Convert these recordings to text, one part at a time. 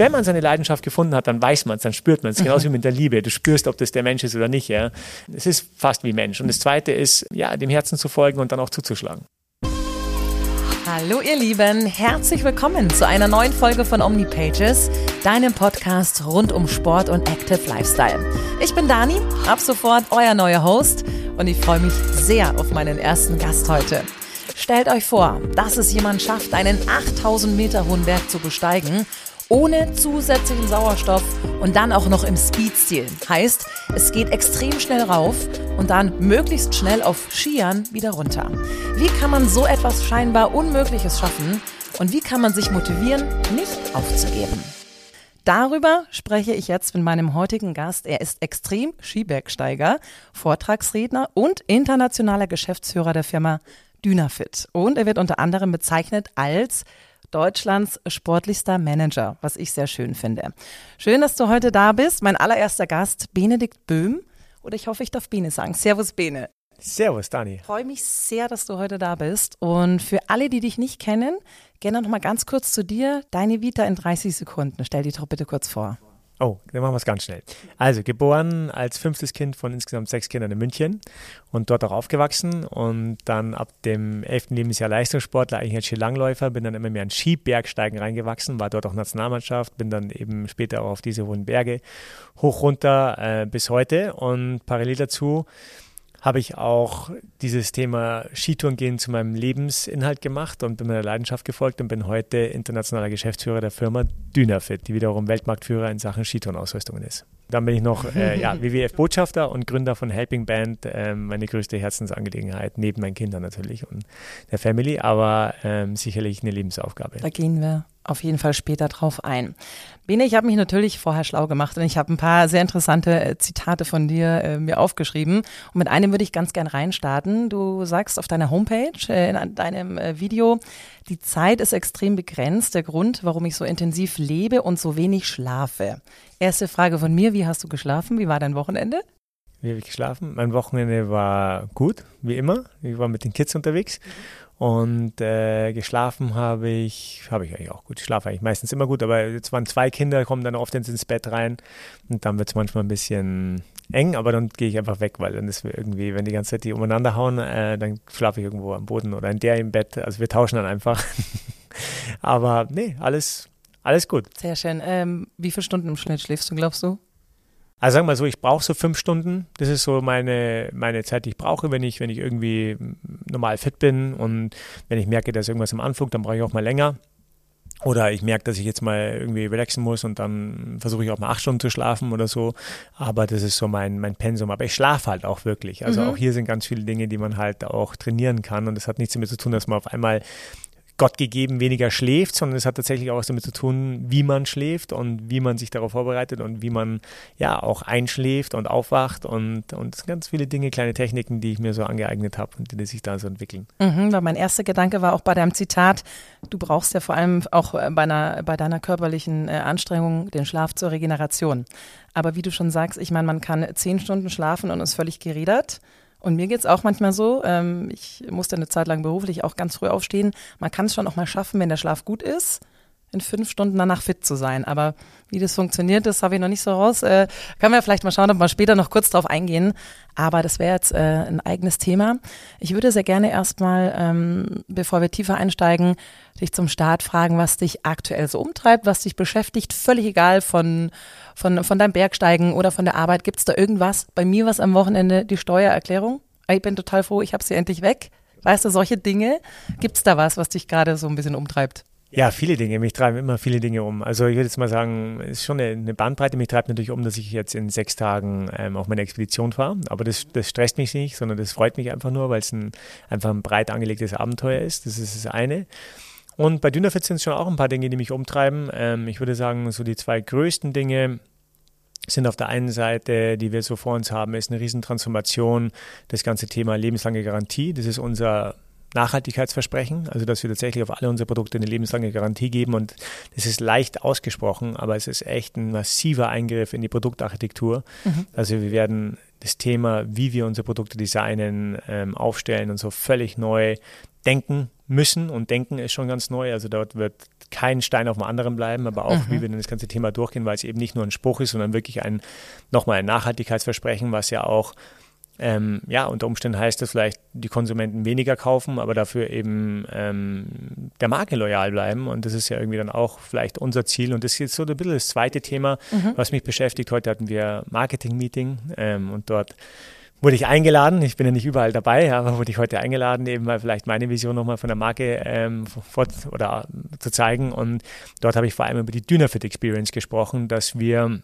wenn man seine Leidenschaft gefunden hat, dann weiß man es, dann spürt man es. Genauso wie mit der Liebe. Du spürst, ob das der Mensch ist oder nicht. Ja. Es ist fast wie Mensch. Und das Zweite ist, ja, dem Herzen zu folgen und dann auch zuzuschlagen. Hallo ihr Lieben, herzlich willkommen zu einer neuen Folge von OmniPages, deinem Podcast rund um Sport und Active Lifestyle. Ich bin Dani, ab sofort euer neuer Host und ich freue mich sehr auf meinen ersten Gast heute. Stellt euch vor, dass es jemand schafft, einen 8000 Meter hohen Berg zu besteigen ohne zusätzlichen Sauerstoff und dann auch noch im Speed-Stil. Heißt, es geht extrem schnell rauf und dann möglichst schnell auf Skiern wieder runter. Wie kann man so etwas scheinbar Unmögliches schaffen und wie kann man sich motivieren, nicht aufzugeben? Darüber spreche ich jetzt mit meinem heutigen Gast. Er ist extrem Skibergsteiger, Vortragsredner und internationaler Geschäftsführer der Firma Dynafit. Und er wird unter anderem bezeichnet als Deutschlands sportlichster Manager, was ich sehr schön finde. Schön, dass du heute da bist. Mein allererster Gast, Benedikt Böhm. Oder ich hoffe, ich darf Bene sagen. Servus, Bene. Servus, Dani. Ich freue mich sehr, dass du heute da bist. Und für alle, die dich nicht kennen, gerne noch mal ganz kurz zu dir. Deine Vita in 30 Sekunden. Stell die doch bitte kurz vor. Oh, dann machen wir es ganz schnell. Also geboren als fünftes Kind von insgesamt sechs Kindern in München und dort auch aufgewachsen und dann ab dem elften Lebensjahr Leistungssportler, eigentlich als Skilangläufer, bin dann immer mehr an Skibergsteigen reingewachsen, war dort auch Nationalmannschaft, bin dann eben später auch auf diese hohen Berge hoch runter äh, bis heute und parallel dazu habe ich auch dieses Thema Skitouren gehen zu meinem Lebensinhalt gemacht und bin meiner Leidenschaft gefolgt und bin heute internationaler Geschäftsführer der Firma Dynafit, die wiederum Weltmarktführer in Sachen Skitourenausrüstungen ist. Dann bin ich noch äh, ja, WWF-Botschafter und Gründer von Helping Band, äh, meine größte Herzensangelegenheit, neben meinen Kindern natürlich und der Family, aber äh, sicherlich eine Lebensaufgabe. Da gehen wir auf jeden Fall später drauf ein. Bene, ich habe mich natürlich vorher schlau gemacht und ich habe ein paar sehr interessante äh, Zitate von dir äh, mir aufgeschrieben. Und mit einem würde ich ganz gern reinstarten. Du sagst auf deiner Homepage, äh, in deinem äh, Video, die Zeit ist extrem begrenzt. Der Grund, warum ich so intensiv lebe und so wenig schlafe. Erste Frage von mir, wie hast du geschlafen? Wie war dein Wochenende? Wie habe ich geschlafen? Mein Wochenende war gut, wie immer. Ich war mit den Kids unterwegs. Mhm. Und äh, geschlafen habe ich, habe ich eigentlich auch gut. Ich schlafe eigentlich meistens immer gut, aber jetzt waren zwei Kinder, kommen dann oft ins Bett rein und dann wird es manchmal ein bisschen eng, aber dann gehe ich einfach weg, weil dann ist irgendwie, wenn die ganze Zeit die umeinander hauen, äh, dann schlafe ich irgendwo am Boden oder in der im Bett. Also wir tauschen dann einfach. aber nee, alles, alles gut. Sehr schön. Ähm, wie viele Stunden im Schnitt schläfst du, glaubst du? Also sagen wir mal so, ich brauche so fünf Stunden. Das ist so meine, meine Zeit, die ich brauche, wenn ich, wenn ich irgendwie normal fit bin und wenn ich merke, dass irgendwas im Anflug, dann brauche ich auch mal länger. Oder ich merke, dass ich jetzt mal irgendwie relaxen muss und dann versuche ich auch mal acht Stunden zu schlafen oder so. Aber das ist so mein, mein Pensum. Aber ich schlafe halt auch wirklich. Also mhm. auch hier sind ganz viele Dinge, die man halt auch trainieren kann. Und das hat nichts damit zu tun, dass man auf einmal Gott gegeben weniger schläft, sondern es hat tatsächlich auch was damit zu tun, wie man schläft und wie man sich darauf vorbereitet und wie man ja auch einschläft und aufwacht und, und ganz viele Dinge, kleine Techniken, die ich mir so angeeignet habe und die sich da so entwickeln. Mhm, mein erster Gedanke war auch bei deinem Zitat, du brauchst ja vor allem auch bei, einer, bei deiner körperlichen äh, Anstrengung den Schlaf zur Regeneration. Aber wie du schon sagst, ich meine, man kann zehn Stunden schlafen und ist völlig gerädert. Und mir geht's auch manchmal so, ähm, ich musste eine Zeit lang beruflich auch ganz früh aufstehen. Man kann es schon auch mal schaffen, wenn der Schlaf gut ist, in fünf Stunden danach fit zu sein. Aber wie das funktioniert, das habe ich noch nicht so raus. Äh, können wir vielleicht mal schauen, ob wir später noch kurz drauf eingehen. Aber das wäre jetzt äh, ein eigenes Thema. Ich würde sehr gerne erstmal, ähm, bevor wir tiefer einsteigen, dich zum Start fragen, was dich aktuell so umtreibt, was dich beschäftigt. Völlig egal von, von, von deinem Bergsteigen oder von der Arbeit. Gibt es da irgendwas? Bei mir was am Wochenende die Steuererklärung. Ich bin total froh, ich habe sie endlich weg. Weißt du, solche Dinge. Gibt es da was, was dich gerade so ein bisschen umtreibt? Ja, viele Dinge. Mich treiben immer viele Dinge um. Also ich würde jetzt mal sagen, es ist schon eine, Bandbreite. Mich treibt natürlich um, dass ich jetzt in sechs Tagen ähm, auf meine Expedition fahre. Aber das, das stresst mich nicht, sondern das freut mich einfach nur, weil es ein, einfach ein breit angelegtes Abenteuer ist. Das ist das eine. Und bei Dynafit sind es schon auch ein paar Dinge, die mich umtreiben. Ähm, ich würde sagen, so die zwei größten Dinge sind auf der einen Seite, die wir so vor uns haben, ist eine Riesentransformation, das ganze Thema lebenslange Garantie. Das ist unser Nachhaltigkeitsversprechen, also dass wir tatsächlich auf alle unsere Produkte eine lebenslange Garantie geben und das ist leicht ausgesprochen, aber es ist echt ein massiver Eingriff in die Produktarchitektur. Mhm. Also wir werden das Thema, wie wir unsere Produkte designen, ähm, aufstellen und so völlig neu denken müssen und denken ist schon ganz neu. Also dort wird kein Stein auf dem anderen bleiben, aber auch, mhm. wie wir dann das ganze Thema durchgehen, weil es eben nicht nur ein Spruch ist, sondern wirklich ein, nochmal ein Nachhaltigkeitsversprechen, was ja auch ähm, ja, unter Umständen heißt das vielleicht, die Konsumenten weniger kaufen, aber dafür eben ähm, der Marke loyal bleiben. Und das ist ja irgendwie dann auch vielleicht unser Ziel. Und das ist jetzt so ein bisschen das zweite Thema, mhm. was mich beschäftigt. Heute hatten wir Marketing-Meeting ähm, und dort wurde ich eingeladen. Ich bin ja nicht überall dabei, aber wurde ich heute eingeladen, eben mal vielleicht meine Vision nochmal von der Marke ähm, vor, oder zu zeigen. Und dort habe ich vor allem über die Dynafit Experience gesprochen, dass wir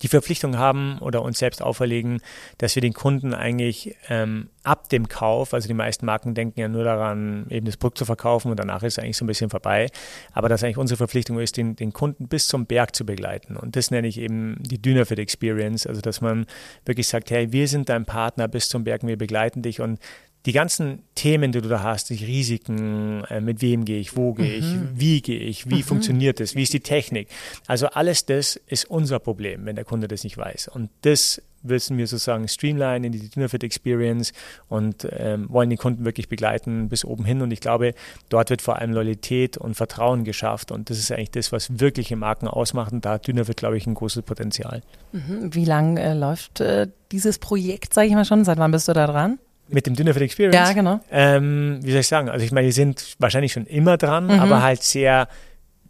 die Verpflichtung haben oder uns selbst auferlegen, dass wir den Kunden eigentlich ähm, ab dem Kauf, also die meisten Marken denken ja nur daran, eben das Produkt zu verkaufen und danach ist es eigentlich so ein bisschen vorbei, aber dass eigentlich unsere Verpflichtung ist, den, den Kunden bis zum Berg zu begleiten. Und das nenne ich eben die Dynafit Experience, also dass man wirklich sagt, hey, wir sind dein Partner bis zum Berg wir begleiten dich. Und die ganzen Themen, die du da hast, die Risiken, äh, mit wem gehe ich, wo gehe ich, mhm. wie gehe ich, wie mhm. funktioniert es, wie ist die Technik. Also alles das ist unser Problem, wenn der Kunde das nicht weiß. Und das müssen wir sozusagen streamline in die Dinnerfit Experience und ähm, wollen die Kunden wirklich begleiten bis oben hin. Und ich glaube, dort wird vor allem Loyalität und Vertrauen geschafft. Und das ist eigentlich das, was wirkliche Marken ausmacht. Und da hat Dünnerfit, glaube ich, ein großes Potenzial. Mhm. Wie lange äh, läuft äh, dieses Projekt, sage ich mal schon? Seit wann bist du da dran? Mit dem Dinner for the Experience? Ja, genau. Ähm, wie soll ich sagen? Also ich meine, die sind wahrscheinlich schon immer dran, mhm. aber halt sehr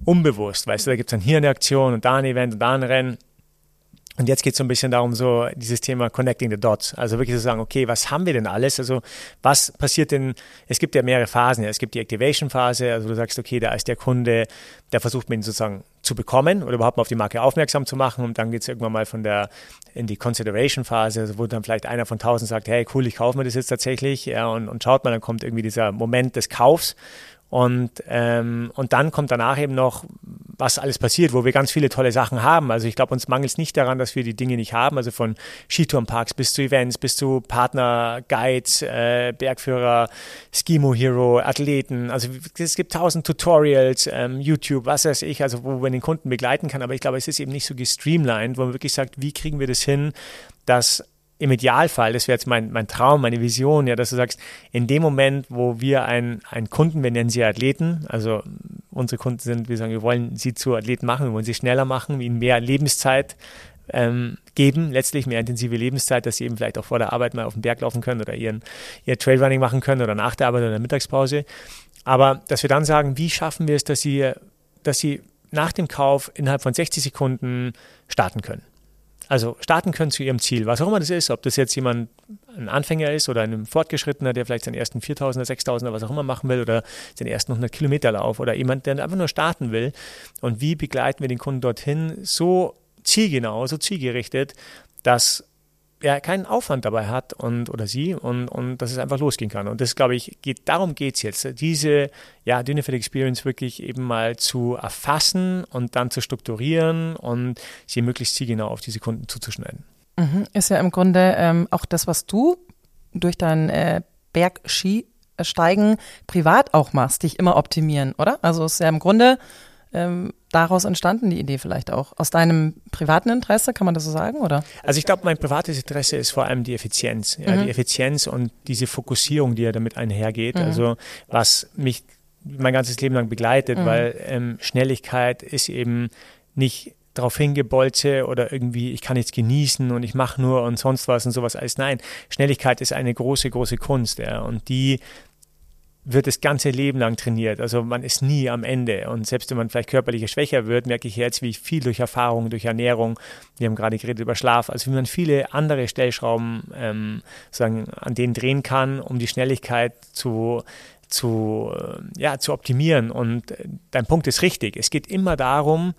unbewusst. Weißt du, da gibt es dann hier eine Aktion und da ein Event und da ein Rennen. Und jetzt geht es so ein bisschen darum, so dieses Thema Connecting the Dots. Also wirklich zu sagen, okay, was haben wir denn alles? Also was passiert denn? Es gibt ja mehrere Phasen. Es gibt die Activation-Phase, also du sagst, okay, da ist der Kunde, der versucht mir ihn sozusagen zu bekommen oder überhaupt mal auf die Marke aufmerksam zu machen. Und dann geht es irgendwann mal von der in die Consideration-Phase, also wo dann vielleicht einer von tausend sagt, hey, cool, ich kaufe mir das jetzt tatsächlich. Ja, und, und schaut mal, dann kommt irgendwie dieser Moment des Kaufs. Und, ähm, und dann kommt danach eben noch, was alles passiert, wo wir ganz viele tolle Sachen haben. Also ich glaube, uns mangelt es nicht daran, dass wir die Dinge nicht haben. Also von Skitourenparks bis zu Events, bis zu Partner, Guides, äh, Bergführer, Skimo Hero, Athleten. Also es gibt tausend Tutorials, ähm, YouTube, was weiß ich, also wo man den Kunden begleiten kann. Aber ich glaube, es ist eben nicht so gestreamlined, wo man wirklich sagt, wie kriegen wir das hin, dass im Idealfall, das wäre jetzt mein, mein Traum, meine Vision, ja, dass du sagst, in dem Moment, wo wir einen, einen Kunden, wir nennen sie Athleten, also unsere Kunden sind, wir sagen, wir wollen sie zu Athleten machen, wir wollen sie schneller machen, ihnen mehr Lebenszeit ähm, geben, letztlich mehr intensive Lebenszeit, dass sie eben vielleicht auch vor der Arbeit mal auf den Berg laufen können oder ihren, ihr Trailrunning machen können oder nach der Arbeit oder der Mittagspause. Aber dass wir dann sagen, wie schaffen wir es, dass sie, dass sie nach dem Kauf innerhalb von 60 Sekunden starten können also starten können zu ihrem Ziel, was auch immer das ist, ob das jetzt jemand ein Anfänger ist oder ein Fortgeschrittener, der vielleicht seinen ersten 4000er, 6000er, was auch immer machen will oder seinen ersten 100 Kilometer Lauf oder jemand, der einfach nur starten will. Und wie begleiten wir den Kunden dorthin so zielgenau, so zielgerichtet, dass er keinen Aufwand dabei hat und oder sie und, und dass es einfach losgehen kann. Und das, glaube ich, geht, darum geht es jetzt, diese ja, Dynafit Experience wirklich eben mal zu erfassen und dann zu strukturieren und sie möglichst zielgenau auf diese Kunden zuzuschneiden. Mhm. Ist ja im Grunde ähm, auch das, was du durch dein äh, Bergskisteigen privat auch machst, dich immer optimieren, oder? Also ist ja im Grunde ähm, daraus entstanden, die Idee vielleicht auch? Aus deinem privaten Interesse, kann man das so sagen, oder? Also ich glaube, mein privates Interesse ist vor allem die Effizienz. Ja, mhm. Die Effizienz und diese Fokussierung, die ja damit einhergeht. Mhm. Also was mich mein ganzes Leben lang begleitet, mhm. weil ähm, Schnelligkeit ist eben nicht darauf hingebolze oder irgendwie, ich kann jetzt genießen und ich mache nur und sonst was und sowas alles. Nein, Schnelligkeit ist eine große, große Kunst. Ja, und die wird das ganze Leben lang trainiert. Also man ist nie am Ende. Und selbst wenn man vielleicht körperlich schwächer wird, merke ich jetzt, wie ich viel durch Erfahrung, durch Ernährung, wir haben gerade geredet über Schlaf, also wie man viele andere Stellschrauben ähm, sagen, an denen drehen kann, um die Schnelligkeit zu zu, äh, ja, zu optimieren. Und dein Punkt ist richtig. Es geht immer darum,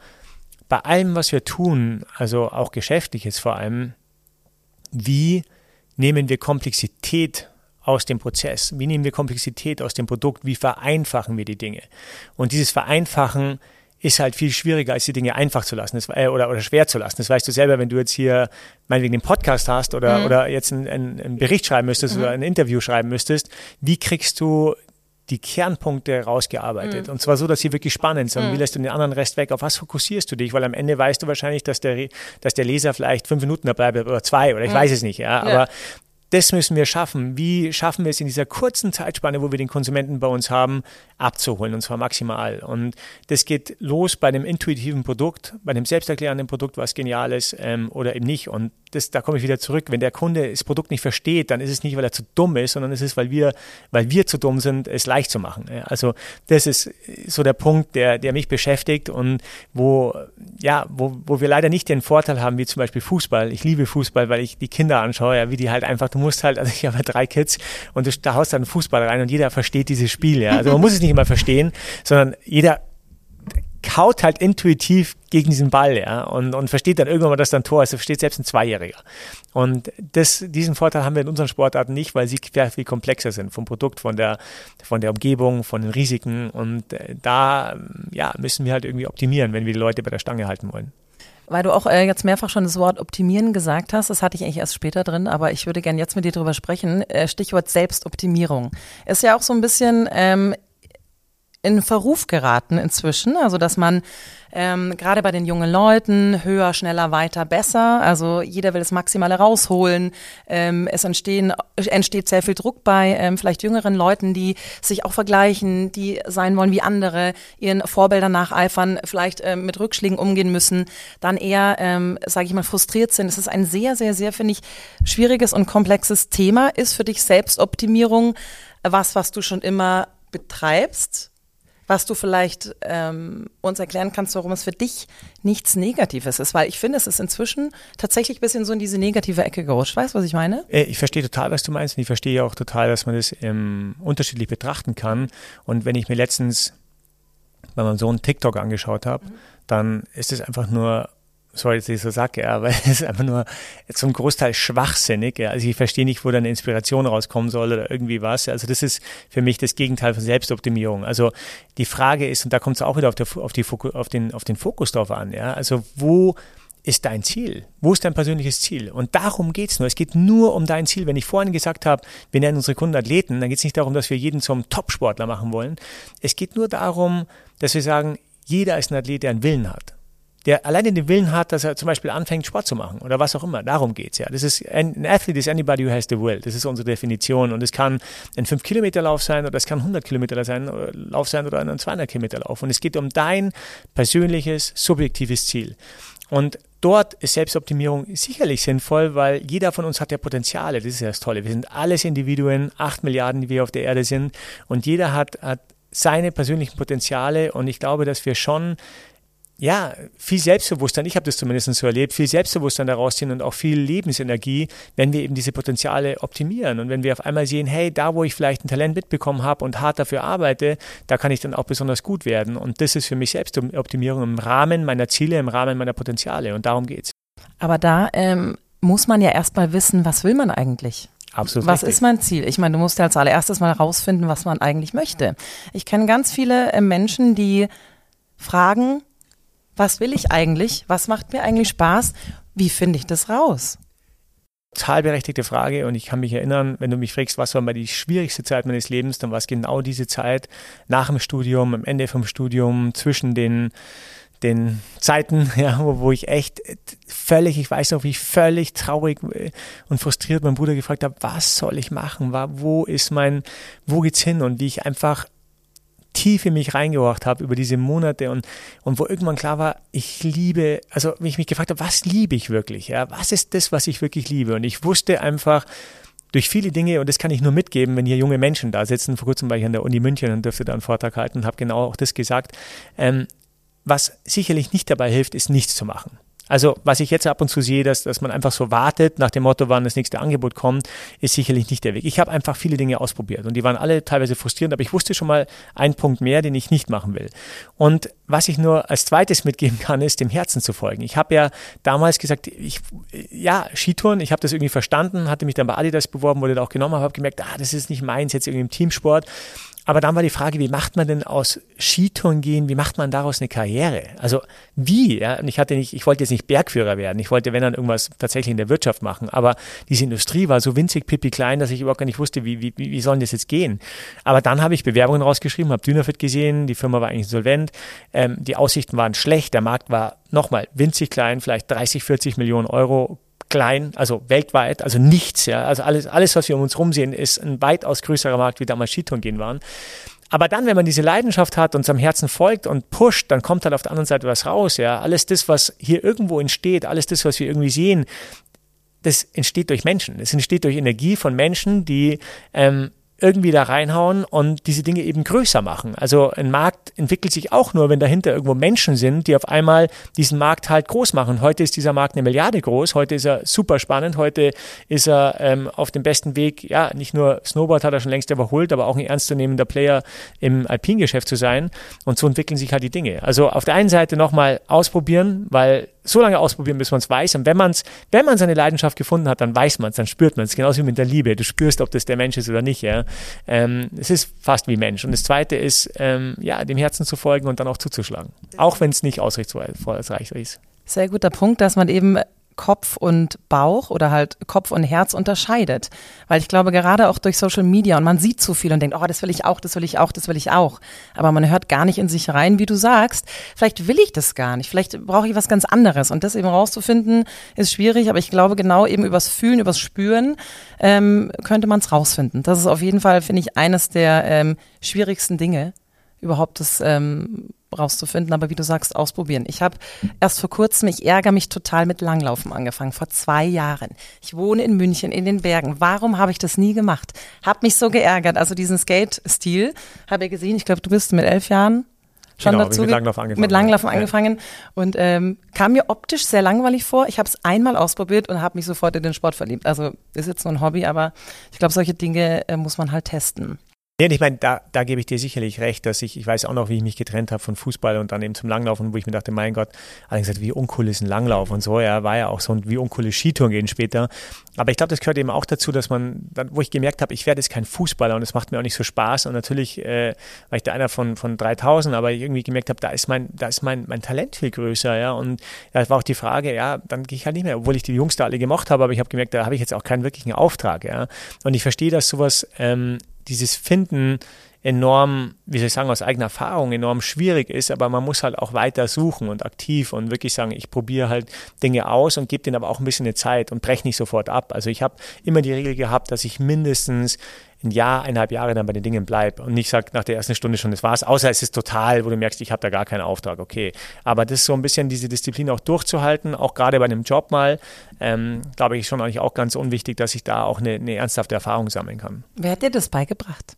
bei allem, was wir tun, also auch geschäftliches vor allem, wie nehmen wir Komplexität aus dem Prozess? Wie nehmen wir Komplexität aus dem Produkt? Wie vereinfachen wir die Dinge? Und dieses Vereinfachen ist halt viel schwieriger, als die Dinge einfach zu lassen das, äh, oder, oder schwer zu lassen. Das weißt du selber, wenn du jetzt hier meinetwegen den Podcast hast oder, mhm. oder jetzt einen, einen, Bericht schreiben müsstest mhm. oder ein Interview schreiben müsstest. Wie kriegst du die Kernpunkte rausgearbeitet. Mhm. Und zwar so, dass sie wirklich spannend sind. Mhm. Wie lässt du den anderen Rest weg? Auf was fokussierst du dich? Weil am Ende weißt du wahrscheinlich, dass der, dass der Leser vielleicht fünf Minuten da bleibt oder zwei oder ich mhm. weiß es nicht. Ja? Aber das müssen wir schaffen. Wie schaffen wir es in dieser kurzen Zeitspanne, wo wir den Konsumenten bei uns haben, abzuholen und zwar maximal. Und das geht los bei dem intuitiven Produkt, bei dem selbsterklärenden Produkt, was genial ist ähm, oder eben nicht. Und das, da komme ich wieder zurück. Wenn der Kunde das Produkt nicht versteht, dann ist es nicht, weil er zu dumm ist, sondern es ist, weil wir, weil wir zu dumm sind, es leicht zu machen. Also das ist so der Punkt, der, der mich beschäftigt und wo, ja, wo, wo wir leider nicht den Vorteil haben, wie zum Beispiel Fußball. Ich liebe Fußball, weil ich die Kinder anschaue, ja, wie die halt einfach, du musst halt, also ich habe drei Kids und du, da haust dann Fußball rein und jeder versteht dieses Spiel. Ja. Also man muss es nicht immer verstehen, sondern jeder kaut halt intuitiv gegen diesen Ball, ja, und, und versteht dann irgendwann mal, dass dann Tor ist. Das versteht selbst ein Zweijähriger. Und das, diesen Vorteil haben wir in unseren Sportarten nicht, weil sie viel komplexer sind vom Produkt, von der, von der Umgebung, von den Risiken. Und äh, da, ja, müssen wir halt irgendwie optimieren, wenn wir die Leute bei der Stange halten wollen. Weil du auch äh, jetzt mehrfach schon das Wort optimieren gesagt hast, das hatte ich eigentlich erst später drin, aber ich würde gerne jetzt mit dir drüber sprechen. Äh, Stichwort Selbstoptimierung. Ist ja auch so ein bisschen ähm, in Verruf geraten inzwischen. Also dass man ähm, gerade bei den jungen Leuten höher, schneller, weiter, besser. Also jeder will das Maximale rausholen. Ähm, es entstehen, entsteht sehr viel Druck bei ähm, vielleicht jüngeren Leuten, die sich auch vergleichen, die sein wollen wie andere, ihren Vorbildern nacheifern, vielleicht ähm, mit Rückschlägen umgehen müssen, dann eher, ähm, sage ich mal, frustriert sind. Es ist ein sehr, sehr, sehr, finde ich, schwieriges und komplexes Thema. Ist für dich Selbstoptimierung was, was du schon immer betreibst? Was du vielleicht ähm, uns erklären kannst, warum es für dich nichts Negatives ist. Weil ich finde, es ist inzwischen tatsächlich ein bisschen so in diese negative Ecke gerutscht. Weißt du, was ich meine? Äh, ich verstehe total, was du meinst. Und ich verstehe auch total, dass man das ähm, unterschiedlich betrachten kann. Und wenn ich mir letztens bei meinem Sohn TikTok angeschaut habe, mhm. dann ist es einfach nur sorry, dass ich so sage, aber es ist einfach nur zum Großteil schwachsinnig. Ja. Also ich verstehe nicht, wo da Inspiration rauskommen soll oder irgendwie was. Also das ist für mich das Gegenteil von Selbstoptimierung. Also die Frage ist, und da kommt es auch wieder auf, der, auf, die, auf, den, auf den Fokus drauf an, ja. Also wo ist dein Ziel? Wo ist dein persönliches Ziel? Und darum geht's nur. Es geht nur um dein Ziel. Wenn ich vorhin gesagt habe, wir nennen unsere Kunden Athleten, dann geht es nicht darum, dass wir jeden zum Topsportler machen wollen. Es geht nur darum, dass wir sagen, jeder ist ein Athlet, der einen Willen hat der alleine den Willen hat, dass er zum Beispiel anfängt, Sport zu machen oder was auch immer. Darum geht's ja. Das ist ein Athlete is anybody who has the will. Das ist unsere Definition. Und es kann ein 5-Kilometer-Lauf sein oder es kann 100 Kilometer sein, äh, Lauf sein oder ein 200 Kilometer Lauf. Und es geht um dein persönliches, subjektives Ziel. Und dort ist Selbstoptimierung sicherlich sinnvoll, weil jeder von uns hat ja Potenziale. Das ist ja das Tolle. Wir sind alles Individuen, acht Milliarden, die wir auf der Erde sind. Und jeder hat, hat seine persönlichen Potenziale. Und ich glaube, dass wir schon ja, viel Selbstbewusstsein, ich habe das zumindest so erlebt, viel Selbstbewusstsein daraus ziehen und auch viel Lebensenergie, wenn wir eben diese Potenziale optimieren. Und wenn wir auf einmal sehen, hey, da wo ich vielleicht ein Talent mitbekommen habe und hart dafür arbeite, da kann ich dann auch besonders gut werden. Und das ist für mich Selbstoptimierung im Rahmen meiner Ziele, im Rahmen meiner Potenziale. Und darum geht's. Aber da ähm, muss man ja erstmal wissen, was will man eigentlich? Absolut. Was richtig. ist mein Ziel? Ich meine, du musst ja als allererstes mal herausfinden, was man eigentlich möchte. Ich kenne ganz viele äh, Menschen, die fragen, was will ich eigentlich? Was macht mir eigentlich Spaß? Wie finde ich das raus? Total berechtigte Frage und ich kann mich erinnern, wenn du mich fragst, was war mal die schwierigste Zeit meines Lebens, dann war es genau diese Zeit nach dem Studium, am Ende vom Studium, zwischen den den Zeiten, ja, wo, wo, ich echt völlig, ich weiß noch, wie ich völlig traurig und frustriert meinen Bruder gefragt habe, was soll ich machen? Wo ist mein, wo geht's hin? Und wie ich einfach tief in mich reingehorcht habe über diese Monate und, und wo irgendwann klar war, ich liebe, also wenn ich mich gefragt habe, was liebe ich wirklich? Ja? Was ist das, was ich wirklich liebe? Und ich wusste einfach, durch viele Dinge, und das kann ich nur mitgeben, wenn hier junge Menschen da sitzen, vor kurzem war ich an der Uni München und dürfte da einen Vortrag halten und habe genau auch das gesagt, ähm, was sicherlich nicht dabei hilft, ist nichts zu machen. Also was ich jetzt ab und zu sehe, dass, dass man einfach so wartet nach dem Motto, wann das nächste Angebot kommt, ist sicherlich nicht der Weg. Ich habe einfach viele Dinge ausprobiert und die waren alle teilweise frustrierend, aber ich wusste schon mal einen Punkt mehr, den ich nicht machen will. Und was ich nur als zweites mitgeben kann, ist dem Herzen zu folgen. Ich habe ja damals gesagt, ich, ja, Skitouren, ich habe das irgendwie verstanden, hatte mich dann bei Adidas beworben, wurde da auch genommen, habe gemerkt, ah, das ist nicht meins, jetzt irgendwie im Teamsport. Aber dann war die Frage, wie macht man denn aus Skitouren gehen, wie macht man daraus eine Karriere? Also wie? Ja? Und ich hatte nicht, ich wollte jetzt nicht Bergführer werden. Ich wollte, wenn dann irgendwas tatsächlich in der Wirtschaft machen. Aber diese Industrie war so winzig pipi klein, dass ich überhaupt gar nicht wusste, wie, wie, wie soll das jetzt gehen? Aber dann habe ich Bewerbungen rausgeschrieben, habe Dynafit gesehen, die Firma war eigentlich insolvent, ähm, die Aussichten waren schlecht, der Markt war nochmal winzig klein, vielleicht 30, 40 Millionen Euro klein, also weltweit, also nichts, ja. Also alles, alles, was wir um uns rum sehen, ist ein weitaus größerer Markt, wie damals Skitouren gehen waren. Aber dann, wenn man diese Leidenschaft hat und seinem Herzen folgt und pusht, dann kommt halt auf der anderen Seite was raus, ja. Alles das, was hier irgendwo entsteht, alles das, was wir irgendwie sehen, das entsteht durch Menschen. Es entsteht durch Energie von Menschen, die ähm, irgendwie da reinhauen und diese Dinge eben größer machen. Also ein Markt entwickelt sich auch nur, wenn dahinter irgendwo Menschen sind, die auf einmal diesen Markt halt groß machen. Heute ist dieser Markt eine Milliarde groß, heute ist er super spannend, heute ist er ähm, auf dem besten Weg, ja, nicht nur Snowboard hat er schon längst überholt, aber auch ein ernstzunehmender Player im Alpingeschäft zu sein. Und so entwickeln sich halt die Dinge. Also auf der einen Seite nochmal ausprobieren, weil so lange ausprobieren, bis man es weiß. Und wenn man es, wenn man seine Leidenschaft gefunden hat, dann weiß man es, dann spürt man es. Genauso wie mit der Liebe. Du spürst, ob das der Mensch ist oder nicht. Ja? Ähm, es ist fast wie Mensch. Und das Zweite ist, ähm, ja, dem Herzen zu folgen und dann auch zuzuschlagen. Auch wenn es nicht ausreichend ist. Sehr guter Punkt, dass man eben Kopf und Bauch oder halt Kopf und Herz unterscheidet. Weil ich glaube, gerade auch durch Social Media und man sieht zu viel und denkt, oh, das will ich auch, das will ich auch, das will ich auch. Aber man hört gar nicht in sich rein, wie du sagst. Vielleicht will ich das gar nicht. Vielleicht brauche ich was ganz anderes. Und das eben rauszufinden, ist schwierig. Aber ich glaube, genau eben übers Fühlen, übers Spüren ähm, könnte man es rausfinden. Das ist auf jeden Fall, finde ich, eines der ähm, schwierigsten Dinge, überhaupt das ähm, rauszufinden, aber wie du sagst, ausprobieren. Ich habe erst vor kurzem, ich ärgere mich total mit Langlaufen angefangen, vor zwei Jahren. Ich wohne in München, in den Bergen. Warum habe ich das nie gemacht? Hab mich so geärgert. Also diesen Skate-Stil habe ich gesehen. Ich glaube, du bist mit elf Jahren schon genau, dazu mit Langlauf angefangen, mit Langlauf angefangen und ähm, kam mir optisch sehr langweilig vor. Ich habe es einmal ausprobiert und habe mich sofort in den Sport verliebt. Also ist jetzt nur ein Hobby, aber ich glaube, solche Dinge äh, muss man halt testen. Ja, ich meine, da, da gebe ich dir sicherlich recht, dass ich, ich weiß auch noch, wie ich mich getrennt habe von Fußball und dann eben zum Langlaufen, wo ich mir dachte, mein Gott, allerdings gesagt, wie uncool ist ein Langlauf und so, ja, war ja auch so, wie uncool ist Skitouren gehen später. Aber ich glaube, das gehört eben auch dazu, dass man, dann, wo ich gemerkt habe, ich werde jetzt kein Fußballer und es macht mir auch nicht so Spaß und natürlich äh, war ich da einer von, von 3000, aber irgendwie gemerkt habe, da ist mein, da ist mein, mein Talent viel größer, ja, und da war auch die Frage, ja, dann gehe ich halt nicht mehr, obwohl ich die Jungs da alle gemocht habe, aber ich habe gemerkt, da habe ich jetzt auch keinen wirklichen Auftrag, ja, und ich verstehe, dass sowas ähm, dieses Finden enorm, wie soll ich sagen, aus eigener Erfahrung enorm schwierig ist, aber man muss halt auch weiter suchen und aktiv und wirklich sagen, ich probiere halt Dinge aus und gebe denen aber auch ein bisschen eine Zeit und breche nicht sofort ab. Also ich habe immer die Regel gehabt, dass ich mindestens ein Jahr, eineinhalb Jahre dann bei den Dingen bleibe und nicht sage nach der ersten Stunde schon, das war's, außer es ist total, wo du merkst, ich habe da gar keinen Auftrag, okay. Aber das ist so ein bisschen diese Disziplin auch durchzuhalten, auch gerade bei einem Job mal, ähm, glaube ich schon eigentlich auch ganz unwichtig, dass ich da auch eine, eine ernsthafte Erfahrung sammeln kann. Wer hat dir das beigebracht?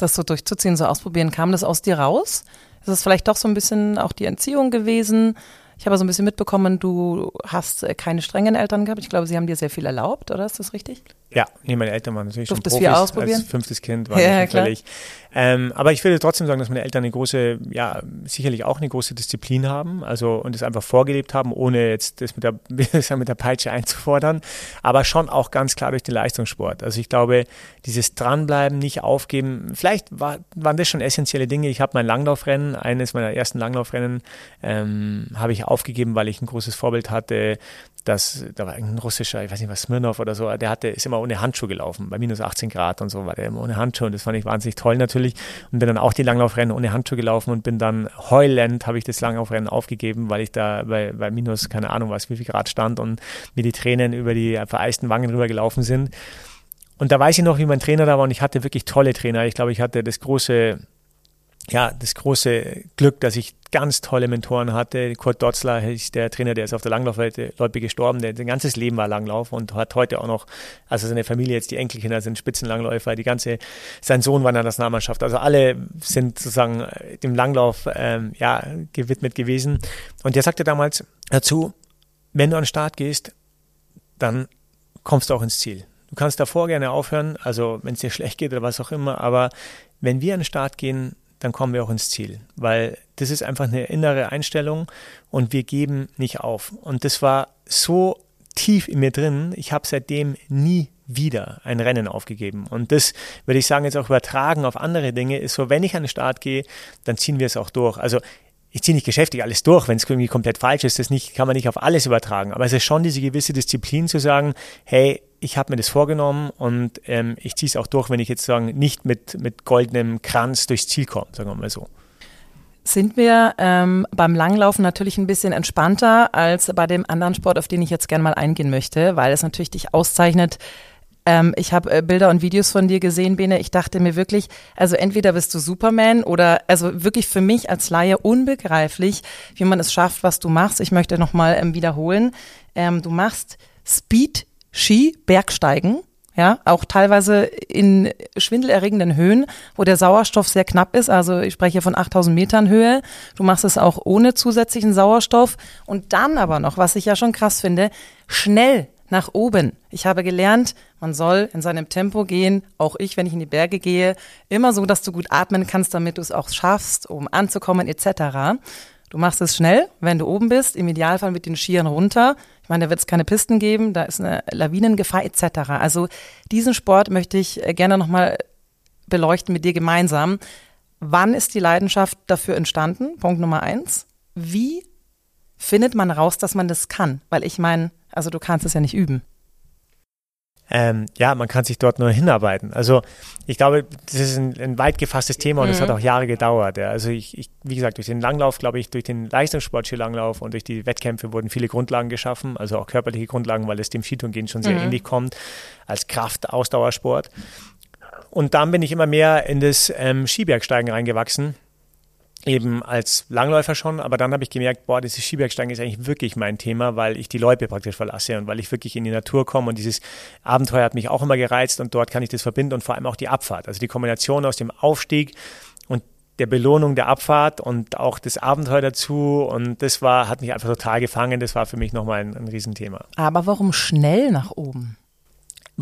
Das so durchzuziehen, so ausprobieren, kam das aus dir raus? Ist es vielleicht doch so ein bisschen auch die Entziehung gewesen? Ich habe so ein bisschen mitbekommen, du hast äh, keine strengen Eltern gehabt. Ich glaube, sie haben dir sehr viel erlaubt, oder? Ist das richtig? Ja, nee, meine Eltern waren natürlich Durftest schon Profis. Wir? Als fünftes Kind war ja, natürlich. Ähm, aber ich würde trotzdem sagen, dass meine Eltern eine große, ja, sicherlich auch eine große Disziplin haben, also und es einfach vorgelebt haben, ohne jetzt das mit der, mit der Peitsche einzufordern, aber schon auch ganz klar durch den Leistungssport. Also ich glaube, dieses Dranbleiben, nicht aufgeben, vielleicht war, waren das schon essentielle Dinge. Ich habe mein Langlaufrennen, eines meiner ersten Langlaufrennen, ähm, habe ich aufgegeben, weil ich ein großes Vorbild hatte, dass da war ein russischer, ich weiß nicht was, Smirnov oder so, der hatte, ist immer ohne Handschuhe gelaufen, bei minus 18 Grad und so war der immer ohne Handschuhe und das fand ich wahnsinnig toll natürlich und bin dann auch die Langlaufrennen ohne Handschuhe gelaufen und bin dann heulend, habe ich das Langlaufrennen aufgegeben, weil ich da bei, bei minus, keine Ahnung was, wie viel Grad stand und mir die Tränen über die vereisten Wangen rüber gelaufen sind. Und da weiß ich noch, wie mein Trainer da war und ich hatte wirklich tolle Trainer. Ich glaube, ich hatte das große ja, das große Glück, dass ich ganz tolle Mentoren hatte. Kurt Dotzler ist der Trainer, der ist auf der Langlaufloipe gestorben, der sein ganzes Leben war Langlauf und hat heute auch noch, also seine Familie jetzt die Enkelkinder sind Spitzenlangläufer, die ganze, sein Sohn war in der Nationalmannschaft. Also alle sind sozusagen dem Langlauf ähm, ja, gewidmet gewesen. Und der sagte damals dazu, wenn du an den Start gehst, dann kommst du auch ins Ziel. Du kannst davor gerne aufhören, also wenn es dir schlecht geht oder was auch immer, aber wenn wir an den Start gehen, dann kommen wir auch ins Ziel. Weil das ist einfach eine innere Einstellung und wir geben nicht auf. Und das war so tief in mir drin, ich habe seitdem nie wieder ein Rennen aufgegeben. Und das würde ich sagen, jetzt auch übertragen auf andere Dinge, ist so, wenn ich an den Start gehe, dann ziehen wir es auch durch. Also ich ziehe nicht geschäftlich alles durch, wenn es irgendwie komplett falsch ist, das nicht, kann man nicht auf alles übertragen. Aber es ist schon diese gewisse Disziplin zu sagen, hey, ich habe mir das vorgenommen und ähm, ich ziehe es auch durch, wenn ich jetzt sagen, nicht mit, mit goldenem Kranz durchs Ziel komme, sagen wir mal so. sind wir ähm, beim Langlaufen natürlich ein bisschen entspannter als bei dem anderen Sport, auf den ich jetzt gerne mal eingehen möchte, weil es natürlich dich auszeichnet. Ähm, ich habe äh, Bilder und Videos von dir gesehen, Bene. Ich dachte mir wirklich, also entweder bist du Superman oder also wirklich für mich als Laie unbegreiflich, wie man es schafft, was du machst. Ich möchte nochmal ähm, wiederholen. Ähm, du machst Speed Ski Bergsteigen ja, auch teilweise in schwindelerregenden Höhen, wo der Sauerstoff sehr knapp ist. Also ich spreche von 8000 Metern Höhe. Du machst es auch ohne zusätzlichen Sauerstoff. Und dann aber noch, was ich ja schon krass finde, schnell nach oben. Ich habe gelernt, man soll in seinem Tempo gehen, auch ich, wenn ich in die Berge gehe, immer so, dass du gut atmen kannst, damit du es auch schaffst, um anzukommen etc. Du machst es schnell, wenn du oben bist, im Idealfall mit den Skiern runter. Ich meine, da wird es keine Pisten geben, da ist eine Lawinengefahr etc. Also diesen Sport möchte ich äh, gerne nochmal beleuchten mit dir gemeinsam. Wann ist die Leidenschaft dafür entstanden? Punkt Nummer eins. Wie findet man raus, dass man das kann? Weil ich meine, also du kannst es ja nicht üben ähm, ja, man kann sich dort nur hinarbeiten. Also ich glaube, das ist ein, ein weit gefasstes Thema und es mhm. hat auch Jahre gedauert. Ja. Also ich, ich, wie gesagt, durch den Langlauf, glaube ich, durch den Leistungssport Langlauf und durch die Wettkämpfe wurden viele Grundlagen geschaffen, also auch körperliche Grundlagen, weil es dem Skitourengehen schon sehr mhm. ähnlich kommt als Kraft-Ausdauersport. Und dann bin ich immer mehr in das ähm, Skibergsteigen reingewachsen eben als Langläufer schon, aber dann habe ich gemerkt, boah, dieses Skibergsteigen ist eigentlich wirklich mein Thema, weil ich die Loipe praktisch verlasse und weil ich wirklich in die Natur komme und dieses Abenteuer hat mich auch immer gereizt und dort kann ich das verbinden und vor allem auch die Abfahrt, also die Kombination aus dem Aufstieg und der Belohnung der Abfahrt und auch das Abenteuer dazu und das war, hat mich einfach total gefangen, das war für mich nochmal ein, ein Riesenthema. Aber warum schnell nach oben?